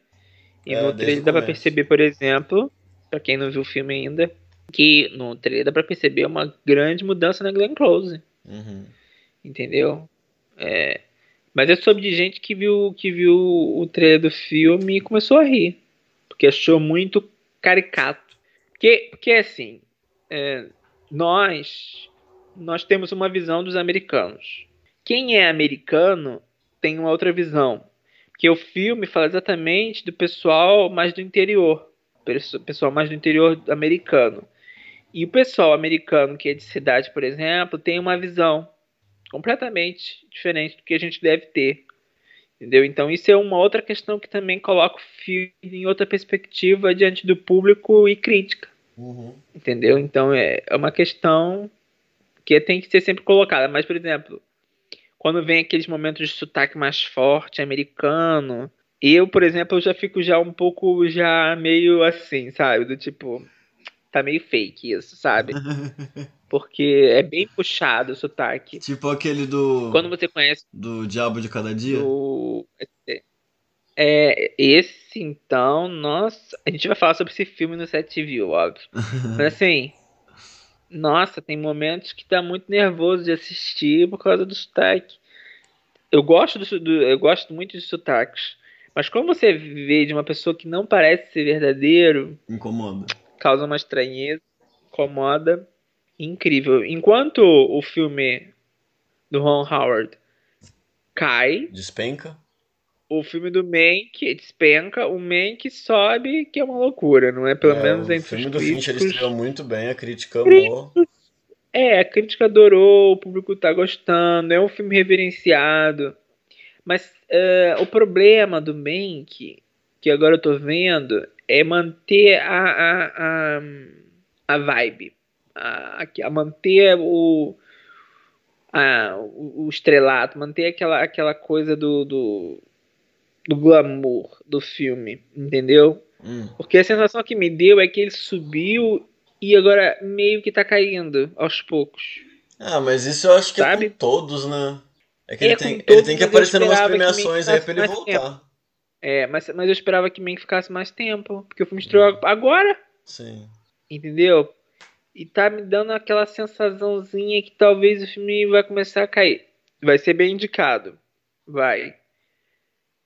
E é, no trailer dá pra perceber, por exemplo, pra quem não viu o filme ainda, que no trailer dá pra perceber uma grande mudança na Glenn Close. Uhum. Entendeu? É, mas eu soube de gente que viu, que viu o trailer do filme e começou a rir. Porque achou muito caricato. Porque, porque assim, é, nós, nós temos uma visão dos americanos. Quem é americano tem uma outra visão. Porque o filme fala exatamente do pessoal mais do interior. Pessoal mais do interior americano. E o pessoal americano que é de cidade, por exemplo, tem uma visão completamente diferente do que a gente deve ter. Entendeu? Então isso é uma outra questão que também coloca o filme em outra perspectiva diante do público e crítica. Uhum. Entendeu? Então é, é uma questão que tem que ser sempre colocada. Mas, por exemplo, quando vem aqueles momentos de sotaque mais forte, americano, eu, por exemplo, eu já fico já um pouco já meio assim, sabe? Do tipo, tá meio fake isso, sabe? Porque é bem puxado o sotaque. Tipo aquele do. Quando você conhece. Do Diabo de Cada Dia? Do... É, esse esse então, nossa. A gente vai falar sobre esse filme no set view, óbvio. Mas assim. Nossa, tem momentos que tá muito nervoso de assistir por causa do sotaque. Eu gosto, do, do eu gosto muito de sotaques. Mas quando você vê de uma pessoa que não parece ser verdadeiro. Incomoda. Causa uma estranheza, incomoda. Incrível. Enquanto o filme do Ron Howard cai. Despenca. O filme do Mank despenca, o Mank sobe, que é uma loucura, não é? Pelo é, menos entre os O filme do críticos, Fincher estreou muito bem, a crítica amou. É, a crítica adorou, o público tá gostando, é um filme reverenciado. Mas uh, o problema do Mank, que agora eu tô vendo, é manter a, a, a, a vibe. A, a manter o, a, o, estrelato, manter aquela, aquela coisa do, do, do glamour do filme, entendeu? Hum. Porque a sensação que me deu é que ele subiu e agora meio que tá caindo aos poucos. Ah, mas isso eu acho que Sabe? é com todos, né? É que é ele, tem, todos, ele tem que aparecer em umas premiações aí pra ele voltar. Tempo. É, mas, mas eu esperava que Mank ficasse mais tempo, porque o filme estreou hum. agora. Sim. Entendeu? E tá me dando aquela sensaçãozinha que talvez o filme vai começar a cair. Vai ser bem indicado. Vai.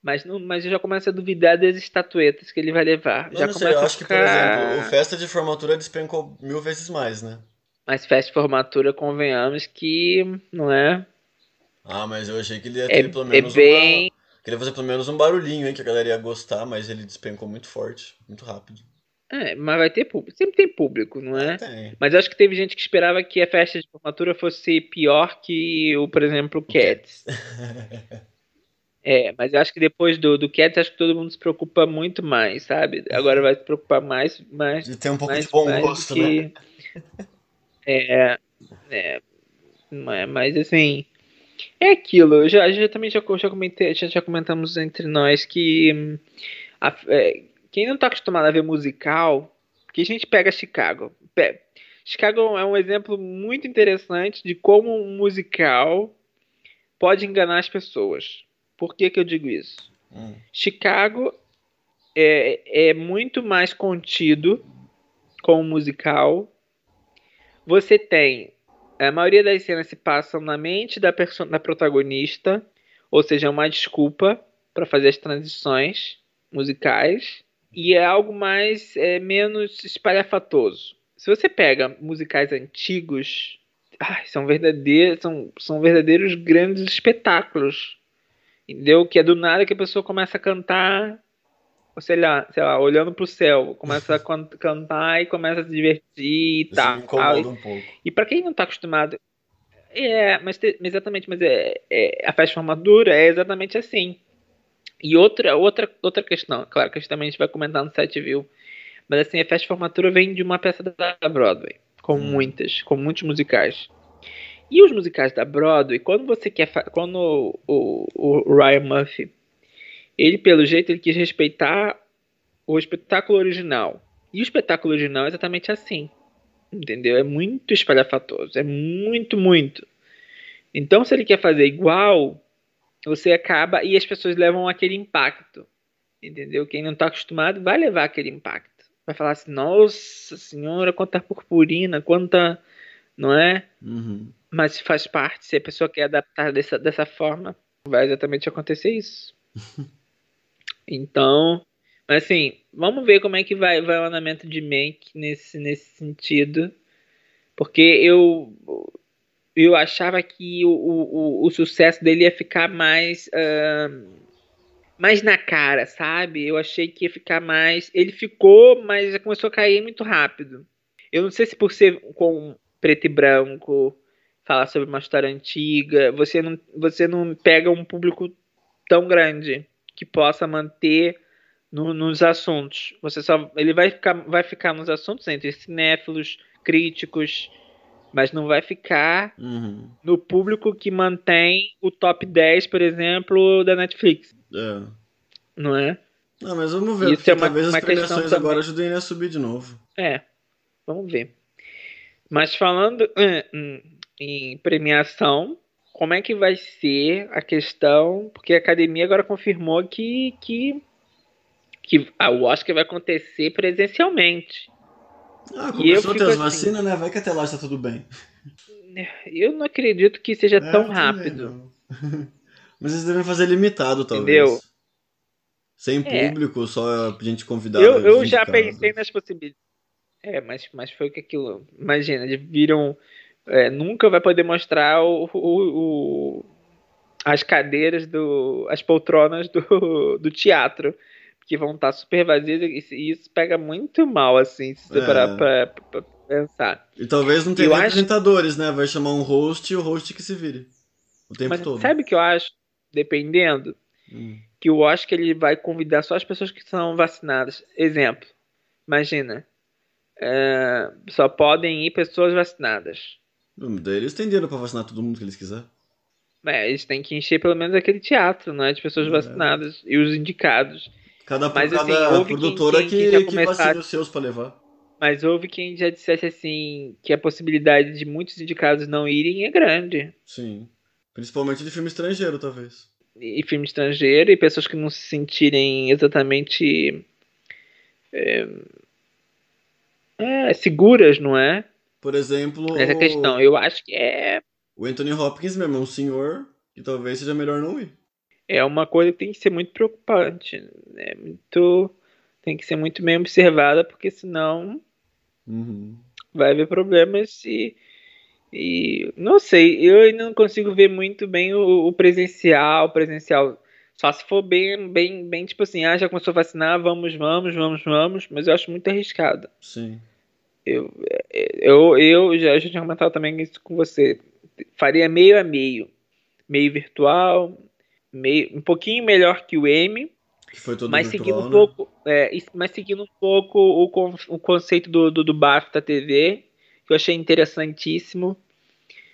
Mas, não, mas eu já começo a duvidar das estatuetas que ele vai levar. Não, já não sei, eu acho ficar... que, por exemplo, o Festa de Formatura despencou mil vezes mais, né? Mas Festa de Formatura, convenhamos que não é. Ah, mas eu achei que ele ia é ter é, pelo menos é bem... uma. Que ele ia fazer pelo menos um barulhinho, hein? Que a galera ia gostar, mas ele despencou muito forte, muito rápido. É, mas vai ter público. Sempre tem público, não é? Tem. Mas eu acho que teve gente que esperava que a festa de formatura fosse pior que o, por exemplo, o Cats. é, mas eu acho que depois do, do Cats, acho que todo mundo se preocupa muito mais, sabe? Agora vai se preocupar mais. mais de ter um pouco mais, de bom gosto, que... né? É, é, mas assim. É aquilo, já, já também já, já, comentei, já, já comentamos entre nós que hum, a, é, quem não está acostumado a ver musical, que a gente pega Chicago. Chicago é um exemplo muito interessante de como um musical pode enganar as pessoas. Por que, que eu digo isso? Hum. Chicago é, é muito mais contido com o musical. Você tem. A maioria das cenas se passam na mente da, da protagonista, ou seja, é uma desculpa para fazer as transições musicais e é algo mais é, menos espalhafatoso. Se você pega musicais antigos, ai, são verdadeiros, são, são verdadeiros grandes espetáculos. Entendeu? Que é do nada que a pessoa começa a cantar, sei lá, sei lá, olhando pro céu, começa a cantar e começa a se divertir e tal. Me um pouco. E para quem não tá acostumado, é, mas exatamente, mas é, é a festa formatura é exatamente assim. E outra, outra, outra questão, claro que a gente também vai comentar no site view, mas assim, a festa formatura vem de uma peça da Broadway, com hum. muitas, com muitos musicais. E os musicais da Broadway, quando você quer, quando o, o, o Ryan Murphy, ele pelo jeito ele quis respeitar o espetáculo original. E o espetáculo original é exatamente assim. Entendeu? É muito espalhafatoso. É muito, muito. Então, se ele quer fazer igual, você acaba e as pessoas levam aquele impacto. Entendeu? Quem não está acostumado vai levar aquele impacto. Vai falar assim: nossa senhora, quanta purpurina, quanta. Não é? Uhum. Mas faz parte. Se a pessoa quer adaptar dessa, dessa forma, vai exatamente acontecer isso. então. Mas assim, vamos ver como é que vai, vai o andamento de Mank nesse, nesse sentido. Porque eu eu achava que o, o, o sucesso dele ia ficar mais. Uh, mais na cara, sabe? Eu achei que ia ficar mais. Ele ficou, mas começou a cair muito rápido. Eu não sei se por ser com preto e branco, falar sobre uma história antiga, você não, você não pega um público tão grande que possa manter no, nos assuntos. Você só, ele vai ficar, vai ficar nos assuntos entre cinéfilos, críticos, mas não vai ficar uhum. no público que mantém o top 10, por exemplo, da Netflix. É. Não é? Não, mas vamos ver, Isso é uma, talvez as premiações agora ajudem a subir de novo. É, vamos ver. Mas falando em, em premiação, como é que vai ser a questão? Porque a academia agora confirmou que, que que o Oscar vai acontecer presencialmente. Ah, começou a ter as assim, vacinas, né? Vai que até lá está tudo bem. Eu não acredito que seja é, tão rápido. Mas eles devem fazer limitado, talvez. Entendeu? Sem é. público, é. só gente convidada. Eu, eu já pensei nas possibilidades. É, mas, mas foi que aquilo. Imagina, eles viram. É, nunca vai poder mostrar o, o, o, as cadeiras do. as poltronas do, do teatro. Que vão estar super vazias e isso pega muito mal, assim, se você é. parar pra, pra, pensar. E talvez não tenha apresentadores, acho... né? Vai chamar um host e o host que se vire. O tempo mas todo. Sabe o que eu acho? Dependendo. Hum. Que eu acho que ele vai convidar só as pessoas que são vacinadas. Exemplo. Imagina é, só podem ir pessoas vacinadas. Daí eles têm dinheiro pra vacinar todo mundo que eles quiserem. É, eles têm que encher pelo menos aquele teatro, né? De pessoas é. vacinadas e os indicados. Cada, Mas, assim, cada produtora quem, quem, quem que, que vacina os seus pra levar. Mas houve quem já dissesse assim que a possibilidade de muitos indicados não irem é grande. Sim. Principalmente de filme estrangeiro, talvez. E filme estrangeiro e pessoas que não se sentirem exatamente. É, é, seguras, não é? Por exemplo. Essa questão. Eu acho que é. O Anthony Hopkins mesmo é um senhor que talvez seja melhor não ir. É uma coisa que tem que ser muito preocupante. É muito. Tem que ser muito bem observada, porque senão. Uhum. Vai haver problemas e. E não sei, eu ainda não consigo ver muito bem o, o presencial, presencial. Só se for bem, bem, bem tipo assim, ah, já começou a vacinar, vamos, vamos, vamos, vamos, mas eu acho muito arriscado. Sim. Eu, eu, eu já, já tinha comentado também isso com você. Faria meio a meio. Meio virtual, meio, um pouquinho melhor que o M. Que foi todo mas virtual, seguindo né? um pouco, é, mas seguindo um pouco o, o conceito do, do, do BAFTA TV, que eu achei interessantíssimo.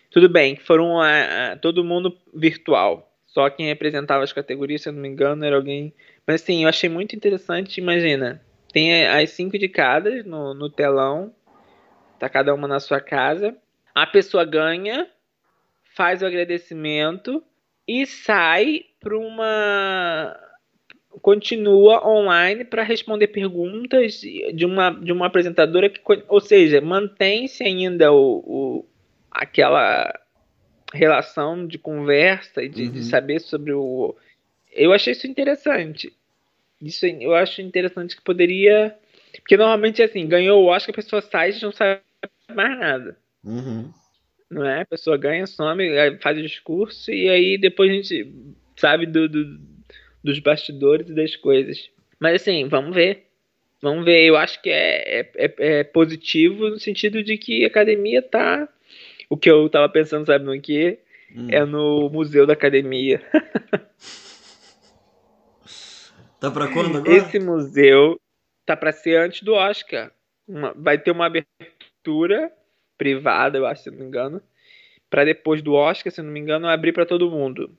Tudo bem, foram a, a, todo mundo virtual. Só quem representava as categorias, se eu não me engano, era alguém. Mas assim, eu achei muito interessante. Imagina, tem as cinco indicadas no, no telão tá cada uma na sua casa. A pessoa ganha, faz o agradecimento e sai para uma continua online para responder perguntas de uma, de uma apresentadora que, ou seja, mantém-se ainda o, o, aquela relação de conversa e de, uhum. de, saber sobre o. Eu achei isso interessante. Isso eu acho interessante que poderia. Porque normalmente assim, ganhou o Oscar, a pessoa sai e não sabe mais nada. Uhum. Não é? A pessoa ganha, some, faz o discurso e aí depois a gente sabe do, do, dos bastidores e das coisas. Mas assim, vamos ver. Vamos ver. Eu acho que é, é, é, é positivo no sentido de que a academia tá. O que eu tava pensando, sabe no que? Hum. É no Museu da Academia. tá pra quando agora? Esse museu tá pra ser antes do Oscar. Uma, vai ter uma abertura privada, eu acho, se não me engano, para depois do Oscar, se não me engano, abrir para todo mundo.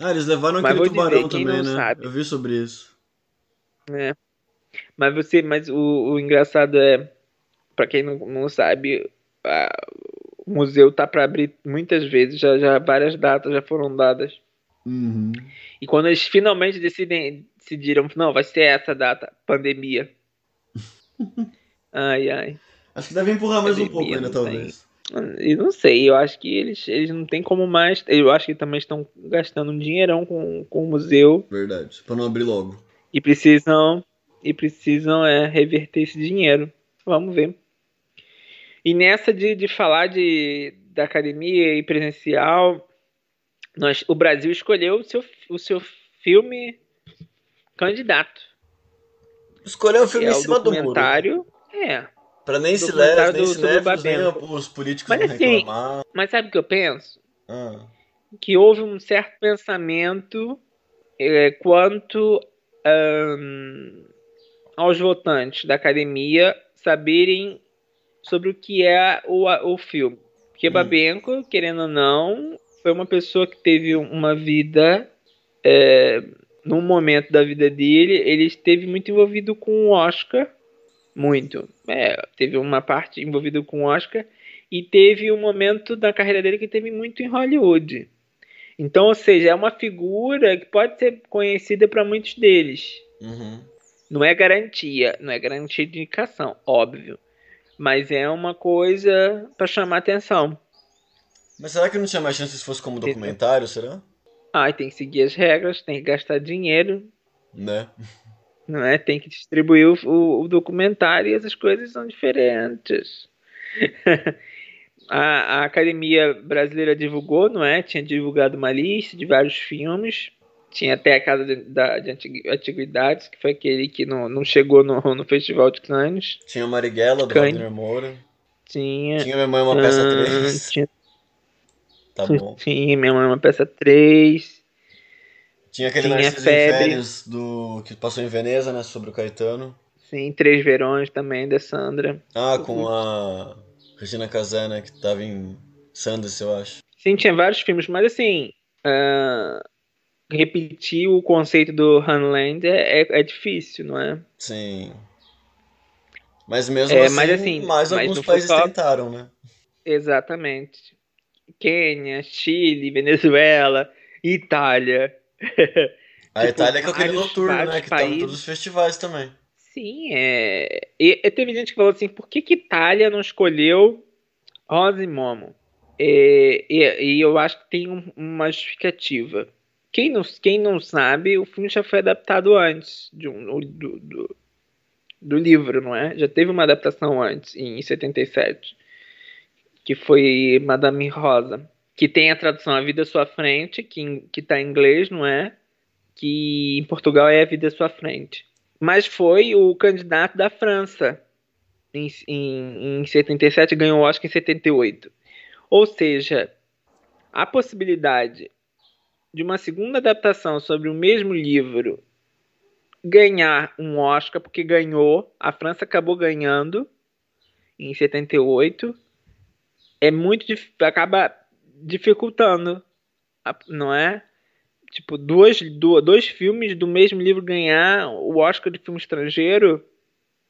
Ah, eles levaram aquele tubarão dizer, também, né? Sabe. Eu vi sobre isso. É. Mas você, mas o, o engraçado é, para quem não, não sabe, a, o museu tá para abrir muitas vezes, já, já várias datas já foram dadas. Uhum. E quando eles finalmente decidem, decidiram, não, vai ser essa data, pandemia. ai, ai. Acho que deve empurrar mais um pouco ainda, talvez. E não sei, eu acho que eles, eles não tem como mais. Eu acho que também estão gastando um dinheirão com, com o museu. Verdade, para não abrir logo. E precisam. E precisam é, reverter esse dinheiro. Vamos ver. E nessa de, de falar de, da academia e presencial, nós, o Brasil escolheu o seu, o seu filme candidato. Escolheu o filme é em cima do muro. É. Pra nem se leve, nem se nem os políticos mas, assim, reclamar. Mas sabe o que eu penso? Ah. Que houve um certo pensamento é, quanto um, aos votantes da academia saberem sobre o que é o, o filme. Porque hum. Babenco, querendo ou não, foi uma pessoa que teve uma vida. É, num momento da vida dele, ele esteve muito envolvido com o Oscar muito. É, teve uma parte envolvida com o Oscar e teve um momento da carreira dele que teve muito em Hollywood. Então, ou seja, é uma figura que pode ser conhecida para muitos deles. Uhum. Não é garantia, não é garantia de indicação, óbvio. Mas é uma coisa para chamar atenção. Mas será que não tinha mais chance se fosse como documentário, será? Ah, tem que seguir as regras, tem que gastar dinheiro. Né? Não é? Tem que distribuir o, o, o documentário e essas coisas são diferentes. a, a, Academia Brasileira divulgou, não é? Tinha divulgado uma lista de vários filmes. Tinha até a Casa de, da, de Antiguidades, que foi aquele que não, não chegou no, no Festival de Cannes. Tinha o Marighella, do. Wagner Moura. Tinha. Tinha Minha Mãe Uma Peça 3. Tinha, tá bom. Tinha Minha Mãe Uma Peça 3. Tinha aquele Tinha Narciso Férias do, que passou em Veneza, né? Sobre o Caetano. Sim, Três Verões também, da Sandra. Ah, com a Regina Casé, né? Que tava em Sanders, eu acho. Sim, tinha vários filmes, mas assim... Uh, repetir o conceito do Hanland é, é, é, difícil, não é? Sim. Mas mesmo é, assim, mas, assim, mais mas alguns países só... tentaram, né? Exatamente. Quênia, Chile, Venezuela, Itália. A tipo, Itália é com aquele noturno, né? Que países... tá em todos os festivais também. Sim, é. E, e teve gente que falou assim: por que, que Itália não escolheu Rosa e Momo? E, e, e eu acho que tem um, uma justificativa. Quem não, quem não sabe, o filme já foi adaptado antes de um, do, do, do livro, não é? Já teve uma adaptação antes, em 77, que foi Madame Rosa, que tem a tradução A Vida à Sua Frente, que, que tá em inglês, não é? Que em Portugal é A Vida à Sua Frente. Mas foi o candidato da França em, em, em 77, ganhou o Oscar em 78. Ou seja, a possibilidade de uma segunda adaptação sobre o mesmo livro ganhar um Oscar, porque ganhou, a França acabou ganhando em 78, é muito acaba dificultando, não é? Tipo, dois, dois filmes do mesmo livro ganhar o Oscar de filme estrangeiro,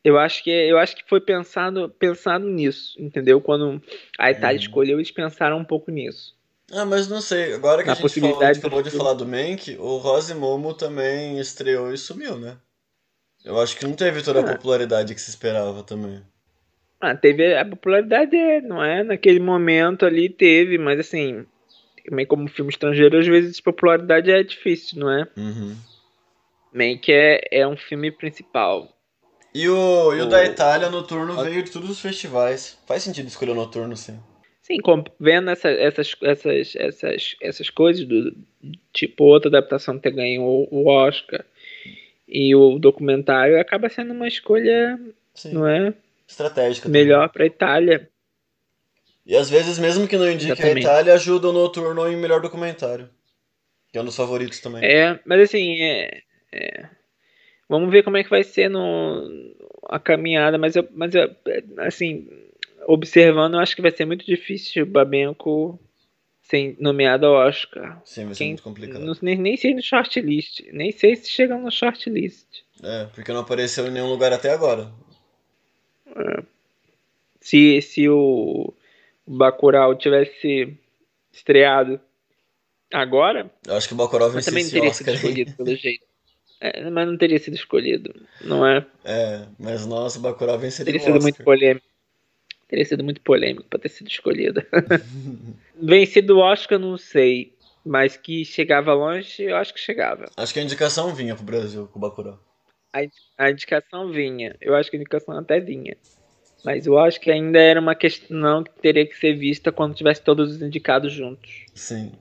eu acho que eu acho que foi pensado pensado nisso, entendeu? Quando a Itália uhum. escolheu, eles pensaram um pouco nisso. Ah, mas não sei. Agora que a gente falou, a gente acabou de falar do Mank, o Rose Momo também estreou e sumiu, né? Eu acho que não teve toda a ah. popularidade que se esperava também. Ah, teve a popularidade, não é? Naquele momento ali teve, mas assim, também como filme estrangeiro, às vezes popularidade é difícil, não é? Uhum. Mank é, é um filme principal. E o, e o, o... da Itália, Noturno, veio de todos os festivais. Faz sentido escolher o Noturno, sim. Sim, vendo essa, essas, essas, essas, essas coisas, do tipo outra adaptação ter ganho o, o Oscar e o documentário, acaba sendo uma escolha, Sim. não é? Estratégica. Melhor para a Itália. E às vezes, mesmo que não indique Exatamente. a Itália, ajuda o Noturno em melhor documentário. Que é um dos favoritos também. É, mas assim, é, é, vamos ver como é que vai ser no, a caminhada, mas, eu, mas eu, assim, observando, eu acho que vai ser muito difícil o Babenco ser nomeado ao Oscar. Sim, vai ser Quem, muito complicado. Não, nem, nem sei no shortlist. Nem sei se chega no shortlist. É, porque não apareceu em nenhum lugar até agora. Se, se o, Bacurau tivesse estreado agora. Eu acho que o Bacurau venceu também não teria Oscar sido escolhido pelo jeito. É, mas não teria sido escolhido, não é? É, mas nossa, o Bacurau venceria Teria sido muito polêmico. Teria sido muito polêmico para ter sido escolhida. Vencido o Oscar, não sei. Mas que chegava longe, eu acho que chegava. Acho que a indicação vinha pro Brasil com o Bacurau. A, a indicação vinha. Eu acho que a indicação até vinha. Mas eu acho que ainda era uma questão que teria que ser vista quando tivesse todos os indicados juntos. Sim.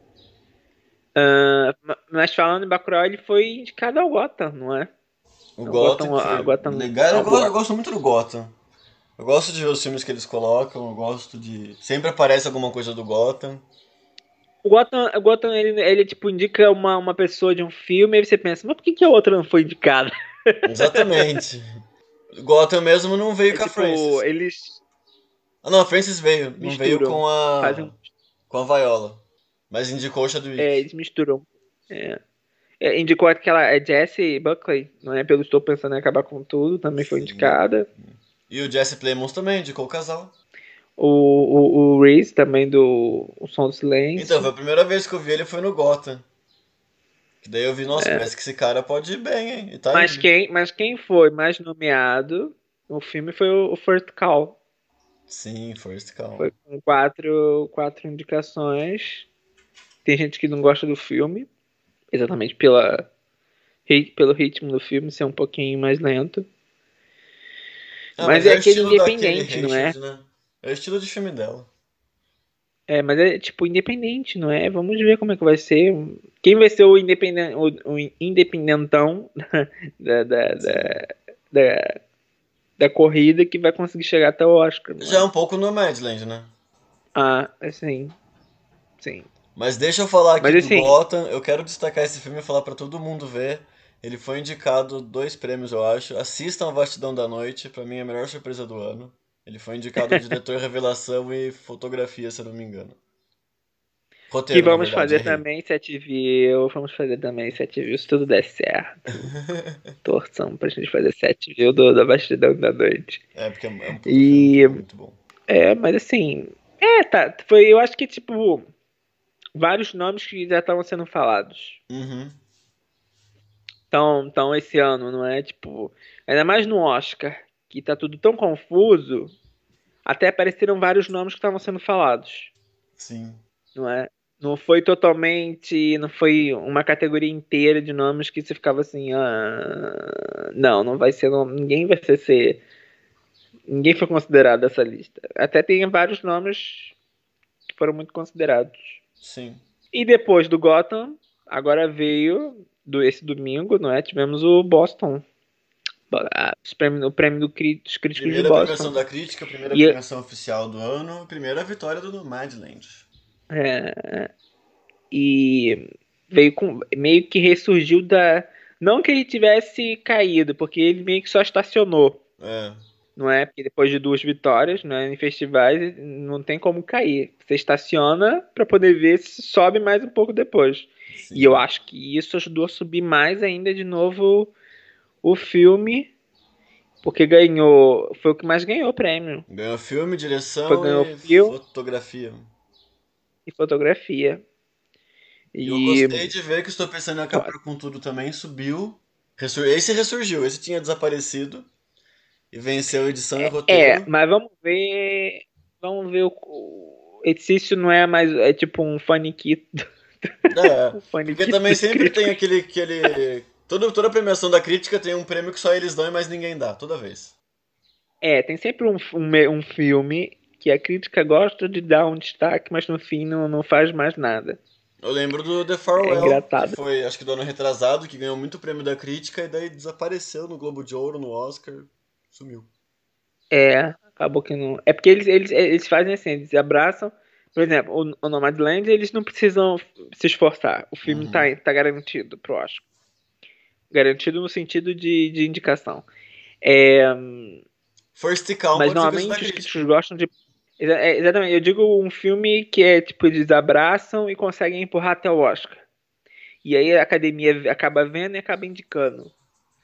Uh, mas falando em Bacurau, ele foi indicado ao Gotham, não é? O, o Gotham, Gotham. Gotham, Legal, eu, gosto, eu gosto muito do Gotham. Eu gosto de ver os filmes que eles colocam, eu gosto de. Sempre aparece alguma coisa do Gotham. O Gotham, o Gotham ele, ele tipo, indica uma, uma pessoa de um filme e você pensa, mas por que, que a outra não foi indicada? Exatamente. Gotham mesmo não veio é, com a tipo, Francis. Eles. Ah não, a Francis veio. Misturam, não veio com a. Com a Viola. Mas indicou o Chadwick. É, eles misturam. É. É, indicou aquela é Jessie Buckley, não é? Pelo Estou Pensando em Acabar com Tudo, também Sim. foi indicada. E o Jesse Plemons também indicou o casal. O, o, o Reese também do O Som do Silêncio. Então, foi a primeira vez que eu vi ele foi no Gotham. Que daí eu vi, nossa, é. parece que esse cara pode ir bem, hein? Tá mas, quem, mas quem foi mais nomeado no filme foi o, o First Call. Sim, First Call. Foi com quatro, quatro indicações. Tem gente que não gosta do filme, exatamente pela, pelo ritmo do filme ser um pouquinho mais lento. Ah, mas, mas, é, é aquele independente, não é? Né? É o estilo de filme dela. É, mas é tipo independente, não é? Vamos ver como é que vai ser. Quem vai ser o, independent, o, o independentão da, da, da, da, da, corrida que vai conseguir chegar até o Oscar? Já é um pouco no Madland, né? Ah, assim. Sim. Mas deixa eu falar aqui mas, do assim, Gotham. Eu quero destacar esse filme e falar para todo mundo ver. Ele foi indicado dois prêmios, eu acho. Assistam a Vastidão da Noite, para mim é a melhor surpresa do ano. Ele foi indicado de diretor revelação e fotografia, se eu não me engano. Roteiro, que vamos verdade, fazer também 7 views, vamos fazer também 7 views se tudo der certo. Torção pra gente fazer 7 views do, da bastidão da noite. É, porque é, é um e, muito bom. É, mas assim, é, tá, foi, eu acho que tipo, vários nomes que já estavam sendo falados. Uhum. Então, então, esse ano, não é? Tipo, ainda mais no Oscar, que tá tudo tão confuso, até apareceram vários nomes que estavam sendo falados. Sim. Não é? Não foi totalmente. Não foi uma categoria inteira de nomes que você ficava assim. Ah, não, não vai ser. ninguém vai ser, ser. Ninguém foi considerado dessa lista. Até tem vários nomes que foram muito considerados. Sim. E depois do Gotham, agora veio do esse domingo, não é? Tivemos o Boston o prêmio do, dos críticos primeira de Boston. premiação da crítica, primeira e premiação oficial do ano, primeira vitória do Madland. É, e veio com meio que ressurgiu da não que ele tivesse caído, porque ele meio que só estacionou. É. Não é? Porque depois de duas vitórias, né, em festivais, não tem como cair. Você estaciona para poder ver se sobe mais um pouco depois. Sim. E eu acho que isso ajudou a subir mais ainda de novo o filme, porque ganhou. Foi o que mais ganhou prêmio. Ganhou filme, direção foi, ganhou e filme, fotografia. E fotografia. E... Eu gostei de ver que Estou Pensando em Acabar com Tudo também subiu. Esse ressurgiu, esse tinha desaparecido. E venceu a edição é, e roteiro. É, mas vamos ver. Vamos ver o. Esse não é mais. É tipo um faniquito. É, um porque também sempre tem aquele, aquele Toda, toda premiação da crítica tem um prêmio que só eles dão e mais ninguém dá, toda vez. É, tem sempre um, um, um filme que a crítica gosta de dar um destaque, mas no fim não, não faz mais nada. Eu lembro do The Farewell, é que foi, acho que do ano retrasado, que ganhou muito prêmio da crítica e daí desapareceu no Globo de Ouro, no Oscar, sumiu. É, acabou que não. É porque eles, eles, eles fazem assim, eles abraçam. Por exemplo, o, o Nomadland, eles não precisam se esforçar. O filme uhum. tá, tá garantido pro Oscar. Garantido no sentido de, de indicação. É, First Call, mas normalmente os críticos gostam de. É, exatamente, eu digo um filme que é tipo, eles abraçam e conseguem empurrar até o Oscar. E aí a academia acaba vendo e acaba indicando.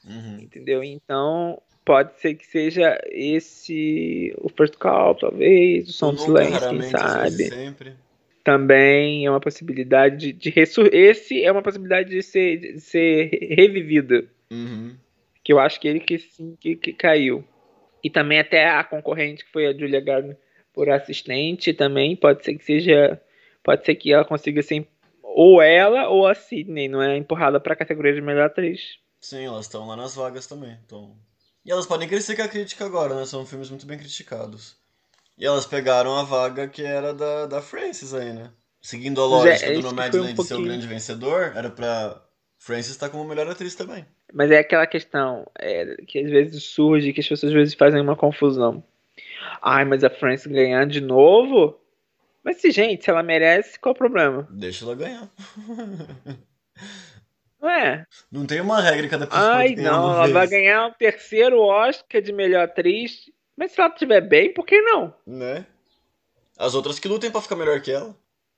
Uhum. Entendeu? Então, pode ser que seja esse o First Call, talvez, o Som do Silêncio, quem sabe. Sempre também é uma possibilidade de, de ressur... Esse é uma possibilidade de ser, de ser revivido. Uhum. Que eu acho que ele que sim que, que caiu. E também até a concorrente, que foi a Julia Gardner por assistente, também pode ser que seja. Pode ser que ela consiga ser. Ou ela ou a Sidney, não é? Empurrada para a categoria de melhor atriz. Sim, elas estão lá nas vagas também. Então... E elas podem crescer com a crítica agora, né? São filmes muito bem criticados. E elas pegaram a vaga que era da, da Frances aí, né? Seguindo a lógica é, do Nomadland um ser o grande vencedor, era pra Frances estar como melhor atriz também. Mas é aquela questão é, que às vezes surge, que as pessoas às vezes fazem uma confusão. Ai, mas a Frances ganhar de novo? Mas se, gente, se ela merece, qual o problema? Deixa ela ganhar. Não é? Não tem uma regra cada pessoa Ai, não, ela vez. vai ganhar um terceiro Oscar de melhor atriz mas se ela estiver bem, por que não? Né? As outras que lutem pra ficar melhor que ela.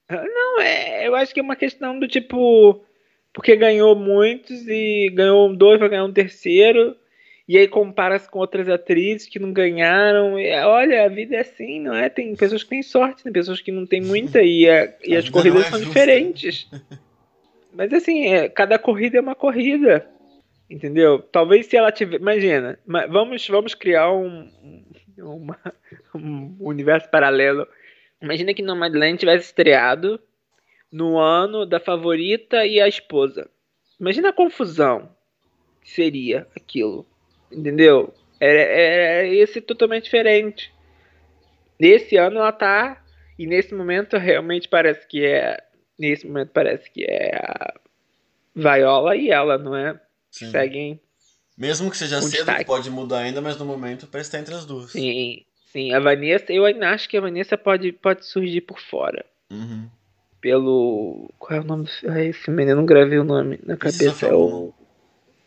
Ah, não, é, eu acho que é uma questão do tipo. Porque ganhou muitos e ganhou dois, vai ganhar um terceiro. E aí compara-se com outras atrizes que não ganharam. E, olha, a vida é assim, não é? Tem pessoas que têm sorte, tem pessoas que não têm muita e, a, e as corridas é são justa. diferentes. Mas assim, é, cada corrida é uma corrida. Entendeu? Talvez se ela tiver. Imagina, vamos, vamos criar um, uma, um universo paralelo. Imagina que Nomadland tivesse estreado no ano da favorita e a esposa. Imagina a confusão que seria aquilo. Entendeu? Era, era esse totalmente diferente. Nesse ano ela tá. E nesse momento realmente parece que é. Nesse momento parece que é a Viola e ela, não é? Sim. Seguem. Mesmo que seja um cedo, destaque. pode mudar ainda, mas no momento parece estar entre as duas. Sim, sim. A Vanessa, eu ainda acho que a Vanessa pode, pode surgir por fora. Uhum. Pelo. Qual é o nome do Ai, esse menino? Eu não gravei o nome na cabeça. É o.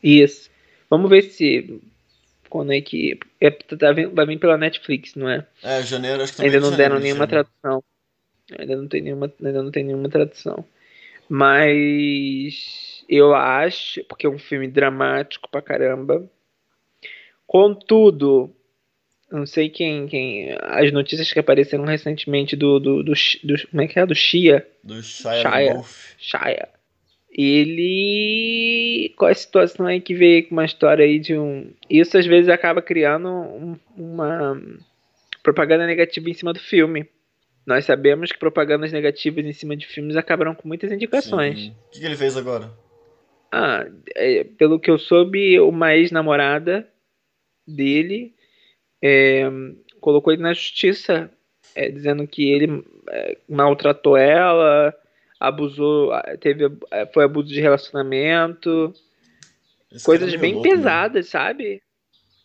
Isso. Vamos ver se. Quando é que. É, tá, vai vir pela Netflix, não é? É, janeiro, acho que Ainda não deram nenhuma tradução. Ainda não tem nenhuma, ainda não tem nenhuma tradução. Mas eu acho, porque é um filme dramático pra caramba. Contudo, não sei quem, quem. As notícias que apareceram recentemente do. do, do, do como é que é? Do Shia. Do Shia. Shia. Ele. Qual é a situação aí que veio com uma história aí de um. Isso às vezes acaba criando um, uma propaganda negativa em cima do filme. Nós sabemos que propagandas negativas em cima de filmes acabaram com muitas indicações. Sim. O que ele fez agora? Ah, é, pelo que eu soube, uma ex-namorada dele é, colocou ele na justiça, é, dizendo que ele é, maltratou ela, abusou, teve, é, foi abuso de relacionamento, Esse coisas bem louco, pesadas, né? sabe?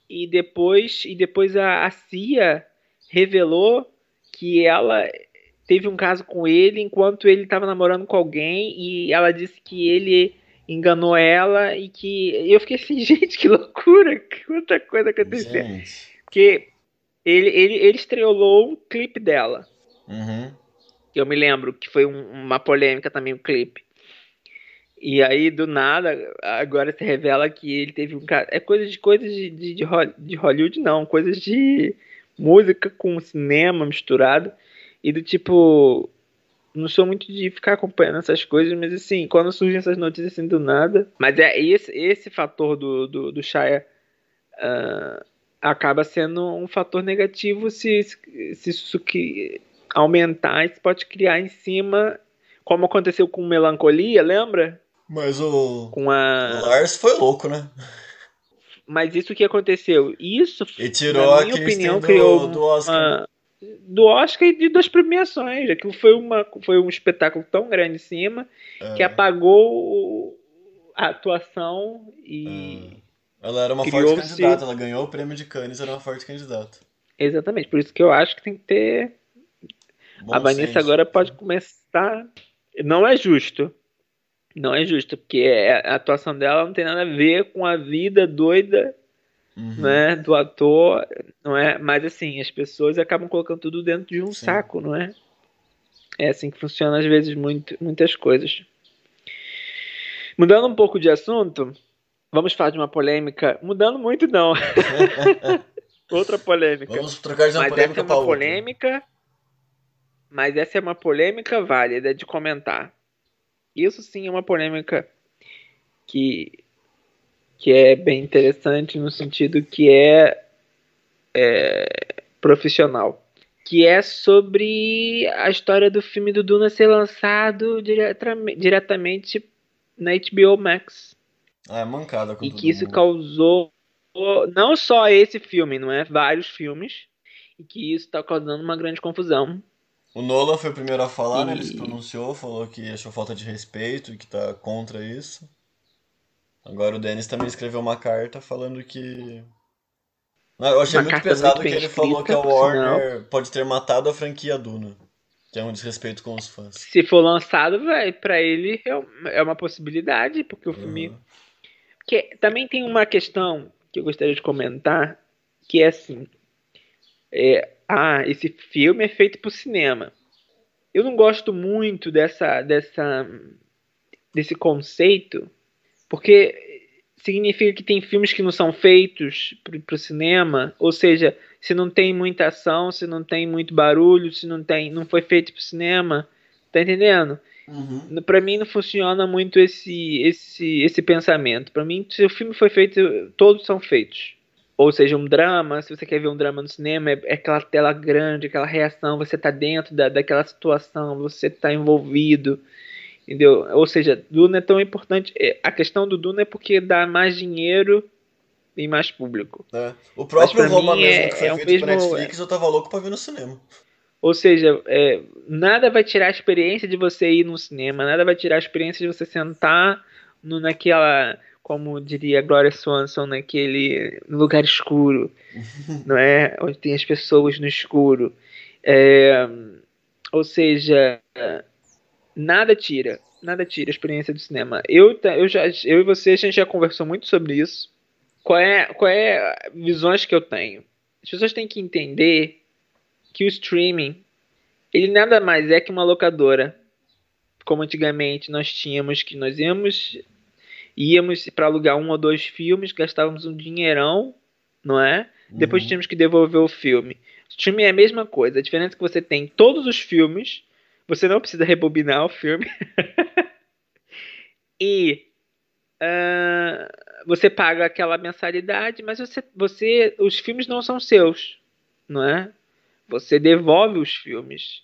E depois, e depois a, a CIA revelou que ela teve um caso com ele enquanto ele estava namorando com alguém e ela disse que ele enganou ela e que eu fiquei assim, gente, que loucura, quanta coisa aconteceu. Porque ele, ele, ele estrelou um clipe dela. Uhum. Eu me lembro que foi um, uma polêmica também o um clipe. E aí, do nada, agora se revela que ele teve um caso. É coisa de coisas de, de, de Hollywood, não. Coisas de música com cinema misturado. E do tipo. Não sou muito de ficar acompanhando essas coisas, mas assim, quando surgem essas notícias assim do nada. Mas é esse, esse fator do, do, do Shia uh, acaba sendo um fator negativo se, se isso que aumentar, isso pode criar em cima, como aconteceu com Melancolia, lembra? Mas o. Com a. O Lars foi louco, né? Mas isso que aconteceu, isso, e tirou na minha opinião, do, criou do Oscar. Uma, do Oscar e de, das premiações. Aquilo foi, uma, foi um espetáculo tão grande em cima é. que apagou a atuação e. É. Ela era uma forte candidata, ela ganhou o prêmio de Cannes, era uma forte candidata. Exatamente, por isso que eu acho que tem que ter. Bom a Vanessa agora pode começar. Não é justo não é justo, porque a atuação dela não tem nada a ver com a vida doida uhum. né, do ator, não é? Mas assim, as pessoas acabam colocando tudo dentro de um Sim. saco, não é? É assim que funciona às vezes muito, muitas coisas. Mudando um pouco de assunto, vamos falar de uma polêmica. Mudando muito, não. Outra polêmica. Vamos trocar de uma mas polêmica essa é uma polêmica. Mas essa é uma polêmica válida de comentar. Isso sim é uma polêmica que, que é bem interessante no sentido que é, é profissional. Que é sobre a história do filme do Duna ser lançado diretamente na HBO Max. Ah, é mancada com E que isso mundo. causou não só esse filme, não é? Vários filmes. E que isso está causando uma grande confusão o Nolan foi o primeiro a falar, e... né? Ele se pronunciou, falou que achou falta de respeito e que tá contra isso. Agora o Dennis também escreveu uma carta falando que. Não, eu achei uma muito pesado muito que ele escrita, falou que a Warner pode ter matado a franquia Duna. Que é um desrespeito com os fãs. Se for lançado, vai, pra ele é, é uma possibilidade, porque o filme. Uhum. Que também tem uma questão que eu gostaria de comentar, que é assim. É, ah, esse filme é feito para o cinema. Eu não gosto muito dessa, dessa, desse conceito, porque significa que tem filmes que não são feitos para o cinema, ou seja, se não tem muita ação, se não tem muito barulho, se não tem, não foi feito para o cinema, tá entendendo? Uhum. Para mim não funciona muito esse esse esse pensamento. Para mim, se o filme foi feito, todos são feitos. Ou seja, um drama, se você quer ver um drama no cinema, é, é aquela tela grande, aquela reação, você tá dentro da, daquela situação, você tá envolvido, entendeu? Ou seja, Duna é tão importante. É, a questão do Duna é porque dá mais dinheiro e mais público. É. O próprio Roma mesmo, é, que foi é feito mesmo, Netflix, eu tava louco pra ver no cinema. Ou seja, é, nada vai tirar a experiência de você ir no cinema, nada vai tirar a experiência de você sentar no, naquela, como diria Gloria Swanson, naquele lugar escuro, não é? Onde tem as pessoas no escuro. É, ou seja, nada tira, nada tira a experiência do cinema. Eu, eu, já, eu e você, a gente já conversou muito sobre isso. Qual é, qual é visões que eu tenho? As pessoas têm que entender que o streaming ele nada mais é que uma locadora. Como antigamente nós tínhamos que nós íamos íamos para alugar um ou dois filmes, gastávamos um dinheirão, não é? Uhum. Depois tínhamos que devolver o filme. O streaming é a mesma coisa. A diferença é que você tem todos os filmes, você não precisa rebobinar o filme. e uh, você paga aquela mensalidade, mas você, você, os filmes não são seus, não é? Você devolve os filmes.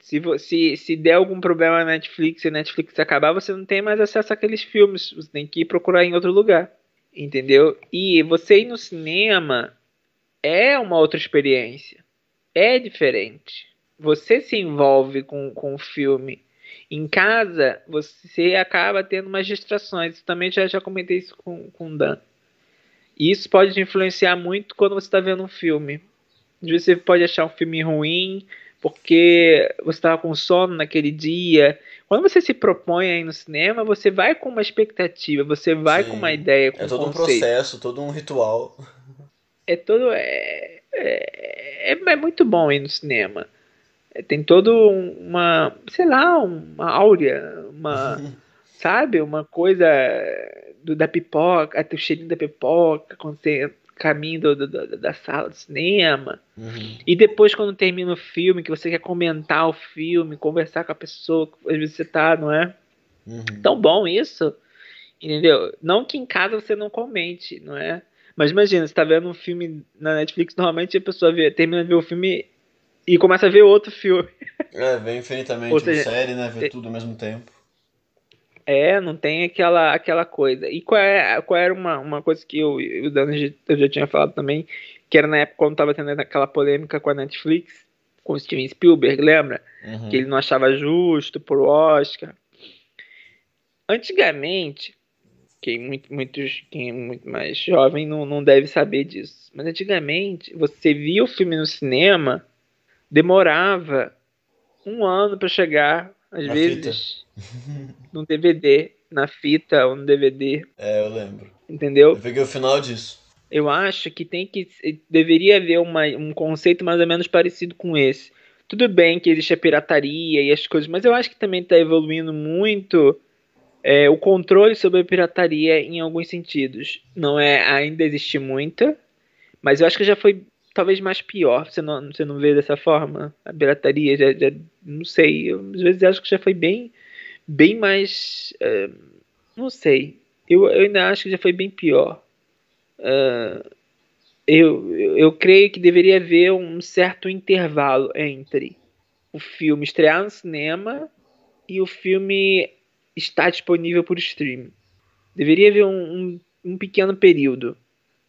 Se, se, se der algum problema na Netflix e a Netflix acabar, você não tem mais acesso àqueles filmes. Você tem que ir procurar em outro lugar. Entendeu? E você ir no cinema é uma outra experiência. É diferente. Você se envolve com, com o filme. Em casa, você acaba tendo umas distrações. Eu também já, já comentei isso com, com o Dan. E isso pode influenciar muito quando você está vendo um filme. Às vezes você pode achar um filme ruim porque você estava com sono naquele dia. Quando você se propõe aí no cinema, você vai com uma expectativa, você vai Sim. com uma ideia. Com é todo um, um processo, todo um ritual. É todo. É, é, é, é muito bom ir no cinema. É, tem todo uma. Sei lá, uma áurea, uma. sabe? Uma coisa do, da pipoca, até o cheirinho da pipoca, quando você caminho do, do, da sala de cinema. Uhum. E depois, quando termina o filme, que você quer comentar o filme, conversar com a pessoa, às vezes você tá, não é? Uhum. Tão bom isso. Entendeu? Não que em casa você não comente, não é? Mas imagina, você tá vendo um filme na Netflix, normalmente a pessoa vê, termina de ver o filme e começa a ver outro filme. É, vem infinitamente Ou seja, série, né? Ver é, tudo ao mesmo tempo. É, não tem aquela, aquela coisa. E qual, é, qual era uma, uma coisa que eu, o Dani eu já tinha falado também, que era na época quando tava tendo aquela polêmica com a Netflix, com o Steven Spielberg, lembra? Uhum. Que ele não achava justo pro Oscar. Antigamente, quem muito, muitos, quem é muito mais jovem não, não deve saber disso, mas antigamente você via o filme no cinema, demorava um ano para chegar, às na vezes no DVD, na fita ou no DVD. É, eu lembro. Entendeu? Eu peguei o final disso. Eu acho que tem que deveria haver uma, um conceito mais ou menos parecido com esse. Tudo bem que existe a pirataria e as coisas, mas eu acho que também está evoluindo muito é, o controle sobre a pirataria em alguns sentidos. Não é ainda existe muita, mas eu acho que já foi talvez mais pior. Você não, você não vê dessa forma? A pirataria já, já não sei. Eu, às vezes acho que já foi bem bem mais. Uh, não sei. Eu, eu, ainda acho que já foi bem pior. Uh, eu, eu creio que deveria haver um certo intervalo entre o filme estrear no cinema e o filme estar disponível por streaming. Deveria haver um, um, um pequeno período,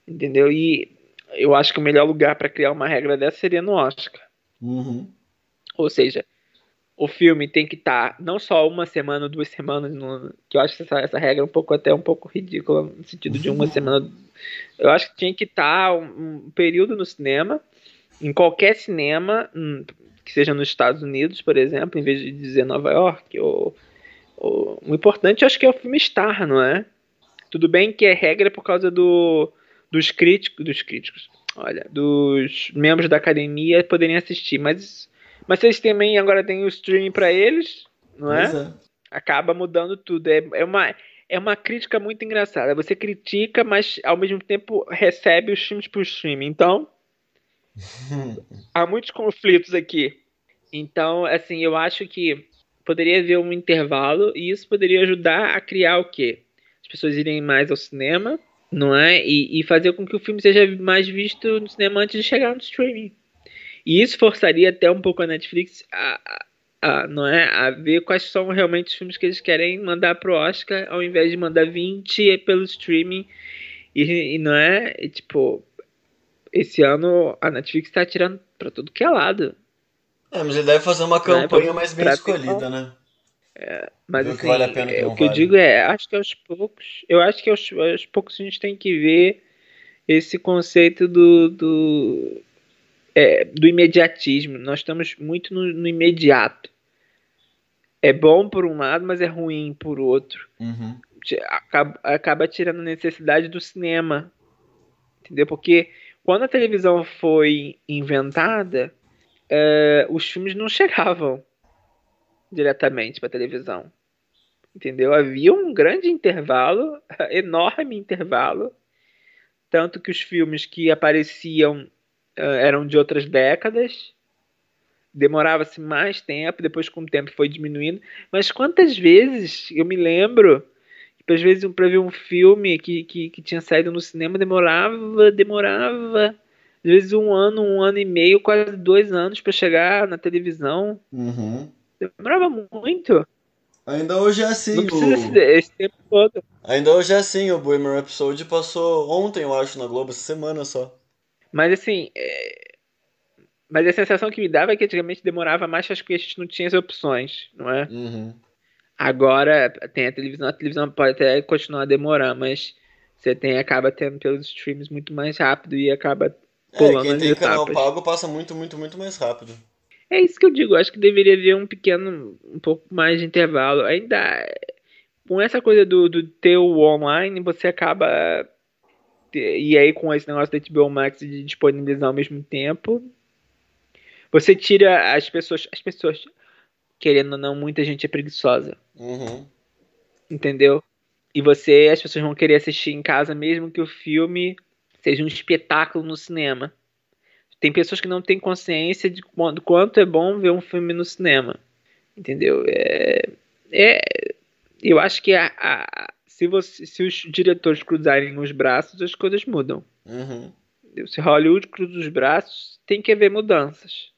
entendeu? E eu acho que o melhor lugar para criar uma regra dessa seria no Oscar. Uhum. Ou seja, o filme tem que estar tá não só uma semana, duas semanas, no, que eu acho essa, essa regra um pouco até um pouco ridícula, no sentido de uma semana. Eu acho que tinha que estar tá um, um, período no cinema, em qualquer cinema, hum, que seja nos Estados Unidos, por exemplo, em vez de dizer Nova York. Ou, ou, o importante eu acho que é o filme estar, não é? Tudo bem que é regra por causa do, dos críticos, dos críticos, olha, dos membros da academia poderem assistir, mas mas vocês também agora têm o streaming para eles, não é? é? Acaba mudando tudo. É, é, uma, é uma crítica muito engraçada. Você critica, mas ao mesmo tempo recebe os filmes pro streaming. Então, há muitos conflitos aqui. Então, assim, eu acho que poderia haver um intervalo e isso poderia ajudar a criar o quê? As pessoas irem mais ao cinema, não é? E, e fazer com que o filme seja mais visto no cinema antes de chegar no streaming. E isso forçaria até um pouco a Netflix a, a, a, não é, a ver quais são realmente os filmes que eles querem mandar pro Oscar, ao invés de mandar 20 pelo streaming. E, e não é, e, tipo, esse ano a Netflix tá tirando pra tudo que é lado. É, mas ele deve fazer uma campanha é, mais bem escolhida, né? É, mas assim, vale é, o que vale. eu digo é, acho que aos poucos, eu acho que aos, aos poucos a gente tem que ver esse conceito do, do, é, do imediatismo. Nós estamos muito no, no, imediato. É bom por um lado, mas é ruim por outro. Uhum. Acaba, acaba tirando a necessidade do cinema. Entendeu? Porque quando a televisão foi inventada, é, os filmes não chegavam diretamente para televisão. Entendeu? Havia um grande intervalo, enorme intervalo, tanto que os filmes que apareciam eram de outras décadas, demorava-se mais tempo, depois com o tempo foi diminuindo. Mas quantas vezes eu me lembro que às vezes para ver um filme que, que, que tinha saído no cinema demorava, demorava às vezes um ano, um ano e meio, quase dois anos para chegar na televisão. Uhum. Demorava muito. Ainda hoje é assim. Não precisa o... esse tempo todo. Ainda hoje é assim. O Bohemian Episode passou ontem, eu acho, na Globo, essa semana só. Mas assim. É... Mas a sensação que me dava é que antigamente demorava mais porque a gente não tinha as opções, não é? Uhum. Agora tem a televisão, a televisão pode até continuar a demorar, mas você tem, acaba tendo pelos streams muito mais rápido e acaba pulando é, quem tem canal pago passa muito, muito, muito mais rápido. É isso que eu digo, acho que deveria haver um pequeno, um pouco mais de intervalo. Ainda com essa coisa do, do teu online, você acaba e aí com esse negócio da HBO Max de disponibilizar ao mesmo tempo, você tira as pessoas, as pessoas querendo ou não, muita gente é preguiçosa. Uhum. Entendeu? E você, as pessoas vão querer assistir em casa mesmo que o filme seja um espetáculo no cinema. Tem pessoas que não têm consciência de quanto, quanto é bom ver um filme no cinema. Entendeu? É, é, eu acho que a, a, se, você, se os diretores cruzarem os braços, as coisas mudam. Uhum. Se Hollywood cruza os braços, tem que haver mudanças.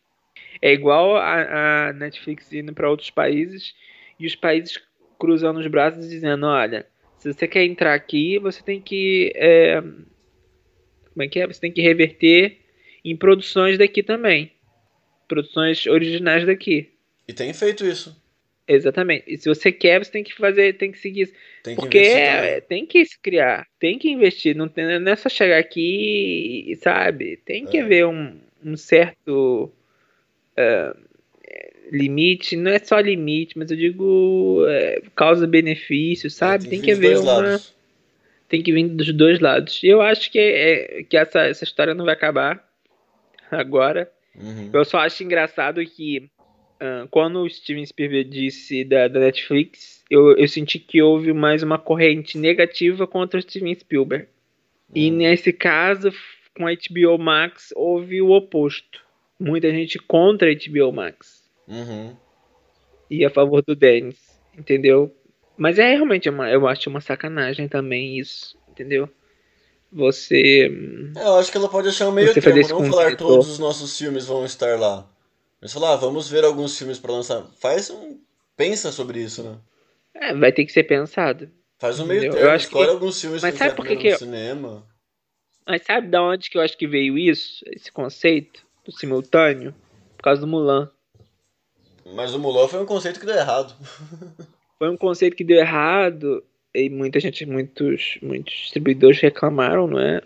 É igual a, a Netflix indo para outros países e os países cruzando os braços dizendo: olha, se você quer entrar aqui, você tem que. É, como é que é? Você tem que reverter em produções daqui também. Produções originais daqui. E tem feito isso. Exatamente. E se você quer, você tem que fazer, tem que seguir isso. Tem que Porque é, tem que se criar, tem que investir. Não, tem, não é só chegar aqui e, sabe? Tem que é. haver um, um certo uh, limite. Não é só limite, mas eu digo uh, causa-benefício, sabe? É, tem, tem que haver uma. Lados tem que vir dos dois lados. E eu acho que, é, que essa, essa história não vai acabar agora. Uhum. Eu só acho engraçado que uh, quando o Steven Spielberg disse da, da Netflix, eu, eu senti que houve mais uma corrente negativa contra o Steven Spielberg. Uhum. E nesse caso, com a HBO Max, houve o oposto. Muita gente contra a HBO Max. Uhum. E a favor do Dennis, entendeu? Mas é realmente uma, eu acho uma sacanagem também isso, entendeu? Você. É, eu acho que ela pode achar um meio termo, não falar todos os nossos filmes vão estar lá. Mas falar, ah, vamos ver alguns filmes para lançar. Faz um. Pensa sobre isso, né? É, vai ter que ser pensado. Faz um meio termo, eu acho escolhe que... alguns filmes Mas sabe por que que no cinema. Mas sabe da onde que eu acho que veio isso? Esse conceito do simultâneo? Por causa do Mulan. Mas o Mulan foi um conceito que deu errado. foi um conceito que deu errado e muita gente, muitos, muitos distribuidores reclamaram, não é?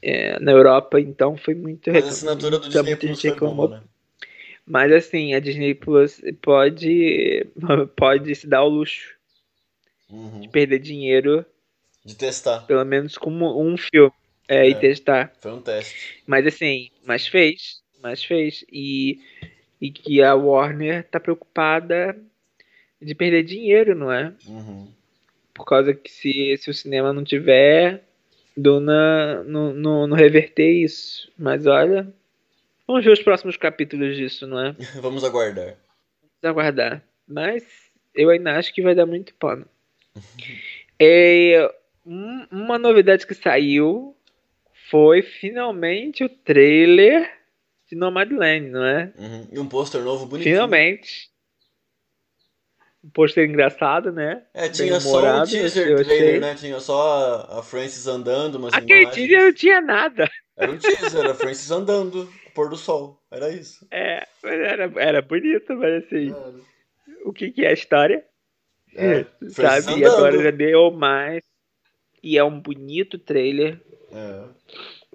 é na Europa, então, foi muito Mas a assinatura do Disney Plus foi boa, né? Mas assim, a Disney Plus pode, pode se dar o luxo uhum. de perder dinheiro. De testar. Pelo menos com um filme. É, é, e testar. Foi um teste. Mas assim, mas fez. Mas fez. E, e que a Warner tá preocupada de perder dinheiro, não é? Uhum. Por causa que se, se o cinema não tiver, Duna não, não, não reverter isso. Mas olha, vamos ver os próximos capítulos disso, não é? vamos aguardar. Vamos aguardar. Mas eu ainda acho que vai dar muito pano. É, um, uma novidade que saiu foi finalmente o trailer de Nomadland, não é? Uhum. E um pôster novo bonito. Finalmente. Um pôster engraçado, né? É, tinha só um teaser trailer, né? Tinha só a Francis andando, mas Aquele imagens. teaser não tinha nada. Era um teaser, era a Francis andando, pôr do sol. Era isso. É, era, era bonito, mas assim. Era. O que, que é a história? É, sabe? E agora já deu mais. E é um bonito trailer. É.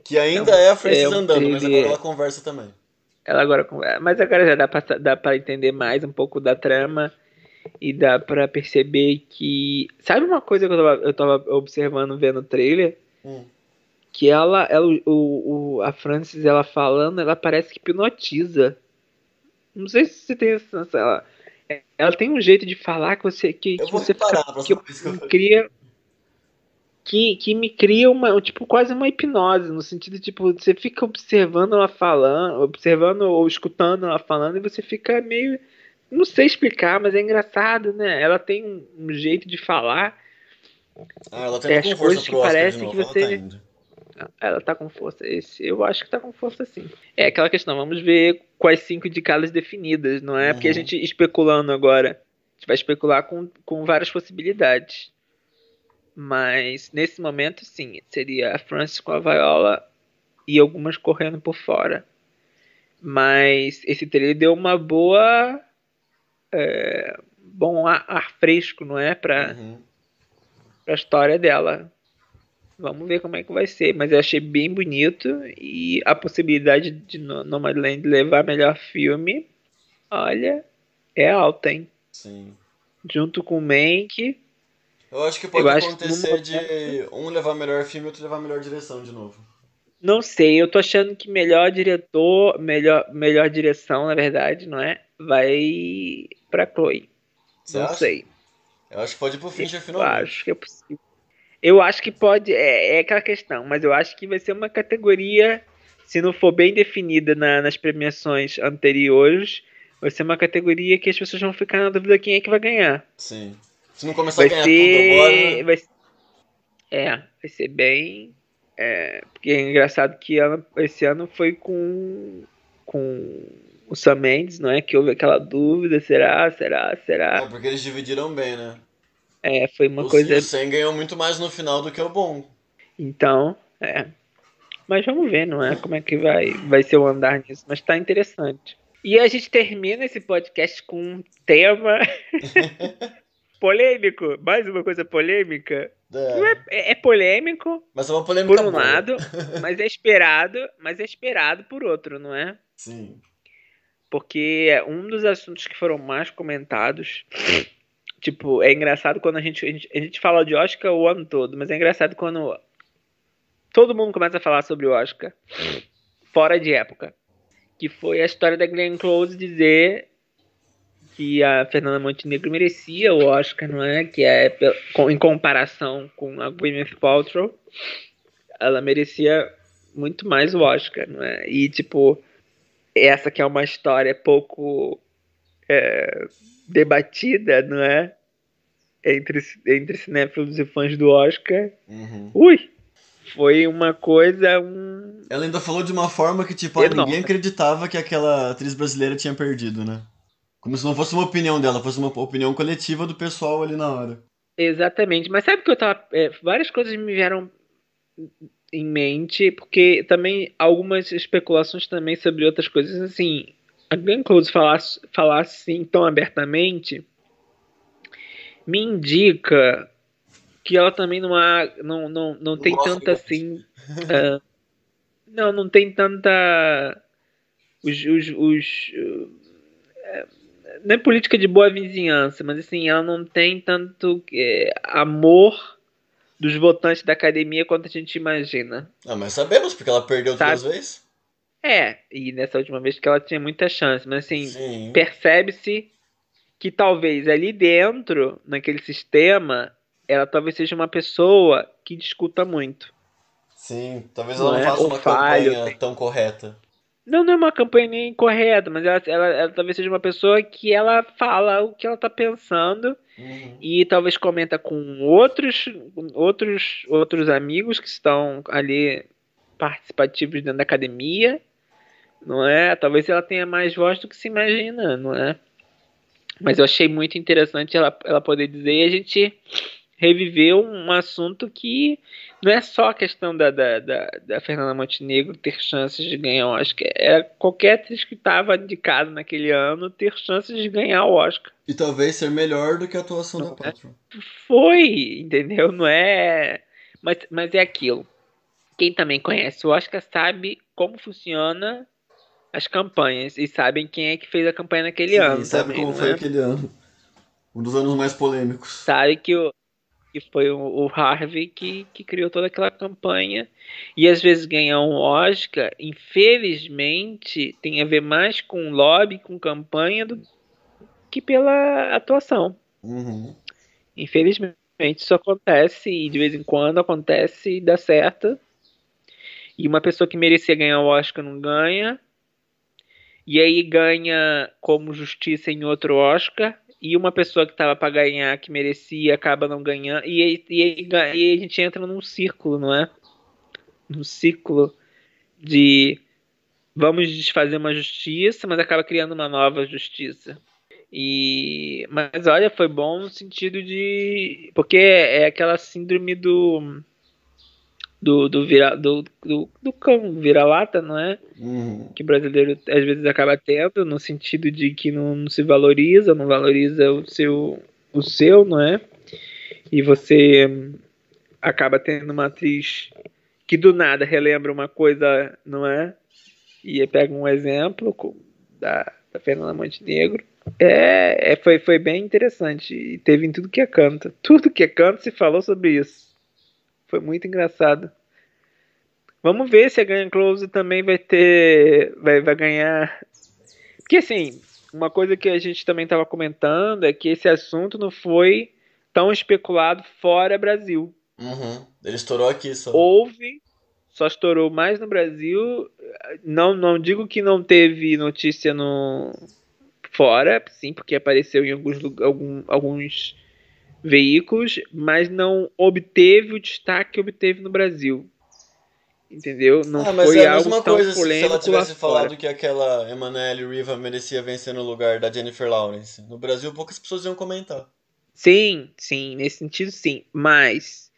Que ainda é, é a Francis é um andando, trailer... mas agora ela conversa também. Ela agora conversa. Mas agora já dá pra, dá pra entender mais um pouco da trama. E dá pra perceber que. Sabe uma coisa que eu tava, eu tava observando vendo o trailer? Hum. Que ela, ela o, o, a Francis, ela falando, ela parece que hipnotiza. Não sei se você tem essa. Ela, ela tem um jeito de falar que você que, que você fica, que, que cria que, que me cria uma tipo quase uma hipnose no sentido tipo você fica observando ela falando observando ou escutando ela falando e você fica meio não sei explicar mas é engraçado né ela tem um, jeito de falar ah, ela tem é, as coisas que parecem que você tá ela tá com força. Esse, eu acho que tá com força sim. É aquela questão, vamos ver quais cinco indicadas definidas, não é? Uhum. Porque a gente especulando agora, a gente vai especular com, com várias possibilidades. Mas nesse momento, sim, seria a Francis com a Viola e algumas correndo por fora. Mas esse trailer deu uma boa. É, bom ar, ar, fresco, não é? Pra, uhum. pra história dela. Vamos ver como é que vai ser. Mas eu achei bem bonito. E a possibilidade de Nomadland levar melhor filme, olha, é alta, hein? Sim. Junto com o Mank. Eu acho que pode eu acontecer de um levar melhor filme e outro levar melhor direção de novo. Não sei, eu tô achando que melhor diretor, melhor, melhor direção, na verdade, não é? Vai pra Chloe. Você não acha? sei. Eu acho que pode ir pro Fincher finalmente. Eu acho que é possível. Eu acho que pode. É, é, aquela questão, mas eu acho que vai ser uma categoria, se não for bem definida na, nas premiações anteriores, vai ser uma categoria que as pessoas vão ficar na dúvida quem é que vai ganhar. Sim. Se não começar vai a ganhar ser, tudo agora. Vai, é, vai ser bem. É, porque é engraçado que ano, esse ano foi com. com o Sam Mendes, não é? Que houve aquela dúvida, será, será, será? É, porque eles dividiram bem, né? É, foi uma o, coisa. O Sen ganhou muito mais no final do que o bom. Então, é. Mas vamos ver, não é? Como é que vai, vai ser o andar nisso. Mas tá interessante. E a gente termina esse podcast com um tema polêmico. Mais uma coisa polêmica. É. É, é, polêmico. Mas é uma polêmica por um boa. lado, mas é esperado, mas é esperado por outro, não é? Sim. Porque um dos assuntos que foram mais comentados Tipo, é engraçado quando a gente, a gente, a gente fala de Oscar o ano todo, mas é engraçado quando todo mundo começa a falar sobre o Oscar fora de época. Que foi a história da Glenn Close dizer que a Fernanda Montenegro merecia o Oscar, não é? Que é em comparação com a Gwyneth Paltrow, ela merecia muito mais o Oscar, não é? E tipo, essa que é uma história pouco é, debatida, não é? Entre, entre cinéfilos e fãs do Oscar. Uhum. Ui! Foi uma coisa. Um... Ela ainda falou de uma forma que, tipo, ah, ninguém acreditava que aquela atriz brasileira tinha perdido, né? Como se não fosse uma opinião dela, fosse uma opinião coletiva do pessoal ali na hora. Exatamente. Mas sabe que eu tava. É, várias coisas me vieram em mente, porque também algumas especulações também sobre outras coisas, assim, a Glenn Close falasse, falasse assim tão abertamente me indica que ela também não há, não, não, não tem tanta assim uh, não não tem tanta os, os, os uh, não é política de boa vizinhança mas assim ela não tem tanto uh, amor dos votantes da academia quanto a gente imagina ah mas sabemos porque ela perdeu Sabe? duas vezes é, e nessa última vez que ela tinha muita chance, mas assim, percebe-se que talvez ali dentro, naquele sistema, ela talvez seja uma pessoa que discuta muito. Sim, talvez ela não, não é? faça uma falho, campanha tão correta. Não, não é uma campanha nem incorreta, mas ela, ela, ela, talvez seja uma pessoa que ela fala o que ela tá pensando uhum. e talvez comenta com outros, outros, outros amigos que estão ali participativos dentro da academia, não é? Talvez ela tenha mais voz do que se imagina, não é? Mas eu achei muito interessante ela, ela poder dizer e a gente reviveu um assunto que não é só a questão da, da, da, da Fernanda Montenegro ter chances de ganhar o Oscar, é qualquer atriz que estava indicada naquele ano ter chances de ganhar o Oscar. E talvez ser melhor do que a atuação não da é? Foi, entendeu? Não é. Mas, mas é aquilo. Quem também conhece o Oscar sabe como funciona as campanhas e sabem quem é que fez a campanha naquele Sim, ano. Sabe também, como foi é? aquele ano. Um dos anos mais polêmicos. Sabe que o, que foi o, Harvey que, que criou toda aquela campanha. E às vezes ganhar um Oscar, infelizmente, tem a ver mais com lobby, com campanha, do que pela atuação. Uhum. Infelizmente, isso acontece e de vez em quando acontece e dá certo. E uma pessoa que merecia ganhar o Oscar não ganha. E aí ganha como justiça em outro Oscar e uma pessoa que estava para ganhar, que merecia, acaba não ganhando. E e, e aí a gente entra num círculo, não é? Num ciclo de vamos desfazer uma justiça, mas acaba criando uma nova justiça. E mas olha, foi bom no sentido de porque é aquela síndrome do do, do, vira, do, do, do cão vira-lata, não é? Uhum. Que o brasileiro às vezes acaba tendo, no sentido de que não, não, se valoriza, não valoriza o seu, o seu, não é? E você acaba tendo uma atriz que do nada relembra uma coisa, não é? E pega um exemplo da, da Fernanda Montenegro. É, é, foi, foi bem interessante. E teve em tudo que é canto. Tudo que é canto se falou sobre isso. Foi muito engraçado. Vamos ver se a Gun Close também vai ter. Vai, vai ganhar. Porque assim, uma coisa que a gente também estava comentando é que esse assunto não foi tão especulado fora Brasil. Uhum. Ele estourou aqui só. Houve, só estourou mais no Brasil. Não, não digo que não teve notícia no fora, sim, porque apareceu em alguns, algum, alguns veículos, mas não obteve o destaque que obteve no Brasil. Entendeu? Não ah, mas foi é a mesma coisa se ela tivesse falado que aquela Emanuele Riva merecia vencer no lugar da Jennifer Lawrence. No Brasil, poucas pessoas iam comentar. Sim, sim, nesse sentido sim. Mas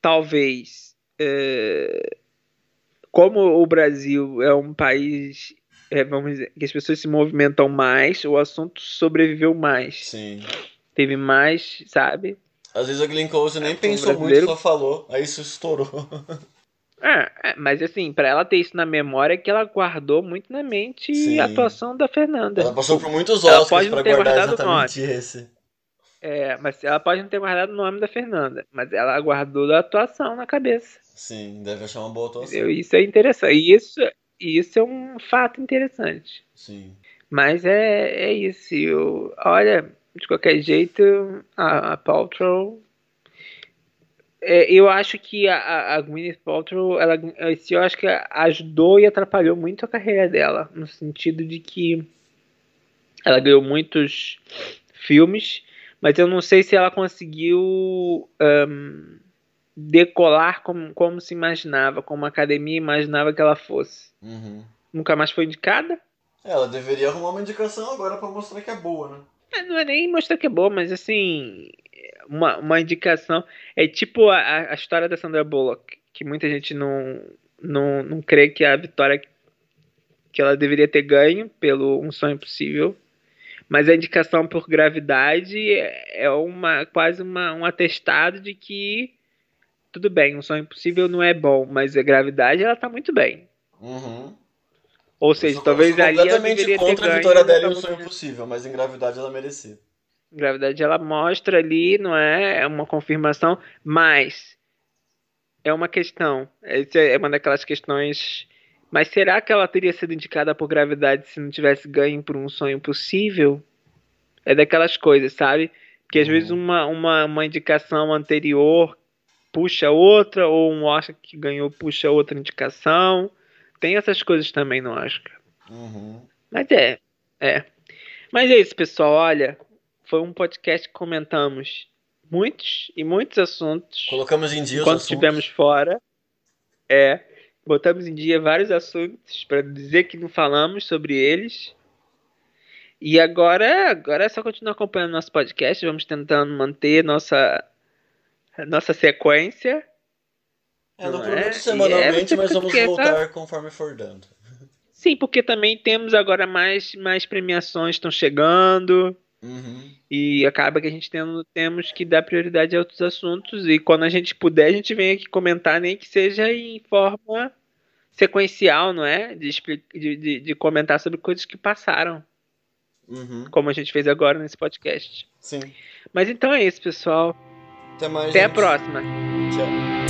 talvez é, como o Brasil é um país é, vamos dizer, que as pessoas se movimentam mais, o assunto sobreviveu mais. Sim teve mais, sabe? Às vezes a Glenn Close nem é, pensou muito, só falou, aí isso estourou. É, é, mas assim, para ela ter isso na memória, é que ela guardou muito na mente Sim. a atuação da Fernanda. Ela passou por muitos Oscars pra guardar exatamente nome. esse. É, mas ela pode não ter guardado o nome da Fernanda, mas ela guardou a atuação na cabeça. Sim, deve achar uma boa atuação. Entendeu? Isso é interessante. E isso, isso é um fato interessante. Sim. Mas é, é isso. Eu, olha, de qualquer jeito, a, a Paltrow. É, eu acho que a, a Gwyneth Paltrow, ela, eu acho que ajudou e atrapalhou muito a carreira dela, no sentido de que ela ganhou muitos filmes, mas eu não sei se ela conseguiu um, decolar como, como se imaginava, como a academia imaginava que ela fosse. Uhum. Nunca mais foi indicada? Ela deveria arrumar uma indicação agora para mostrar que é boa, né? É, não é nem mostrar que é boa, mas assim, uma, uma indicação. É tipo a, a história da Sandra Bullock, que muita gente não, não, não crê que a vitória que ela deveria ter ganho pelo Um Sonho Impossível. Mas a indicação por gravidade é uma quase uma, um atestado de que tudo bem, um sonho impossível não é bom, mas a gravidade ela tá muito bem. Uhum. Ou seja, talvez ali ela deveria contra ter a vitória dela em Um Sonho Impossível, mas em Gravidade ela merecia. Em Gravidade ela mostra ali, não é? É uma confirmação, mas é uma questão. É uma daquelas questões. Mas será que ela teria sido indicada por Gravidade se não tivesse ganho por Um Sonho Impossível? É daquelas coisas, sabe? Que às uhum. vezes uma, uma, uma indicação anterior puxa outra, ou um Oscar que ganhou puxa outra indicação Tem essas coisas também no Oscar. Uhum. Mas é, é. Mas é isso, pessoal. Olha, foi um podcast que comentamos muitos e muitos assuntos. Colocamos em dia enquanto estivemos fora. É. Botamos em dia vários assuntos para dizer que não falamos sobre eles. E agora, agora é só continuar acompanhando nosso podcast. Vamos tentando manter nossa, nossa sequência. É, não, não prometo é? semanalmente, é, mas vamos voltar tá... conforme for dando. Sim, porque também temos agora mais, mais premiações estão chegando. Uhum. E acaba que a gente tem, temos que dar prioridade a outros assuntos. E quando a gente puder, a gente vem aqui comentar, nem que seja em forma sequencial, não é? De, de, de, de comentar sobre coisas que passaram. Uhum. Como a gente fez agora nesse podcast. Sim. Mas então é isso, pessoal. Até mais. Até gente. a próxima. Tchau.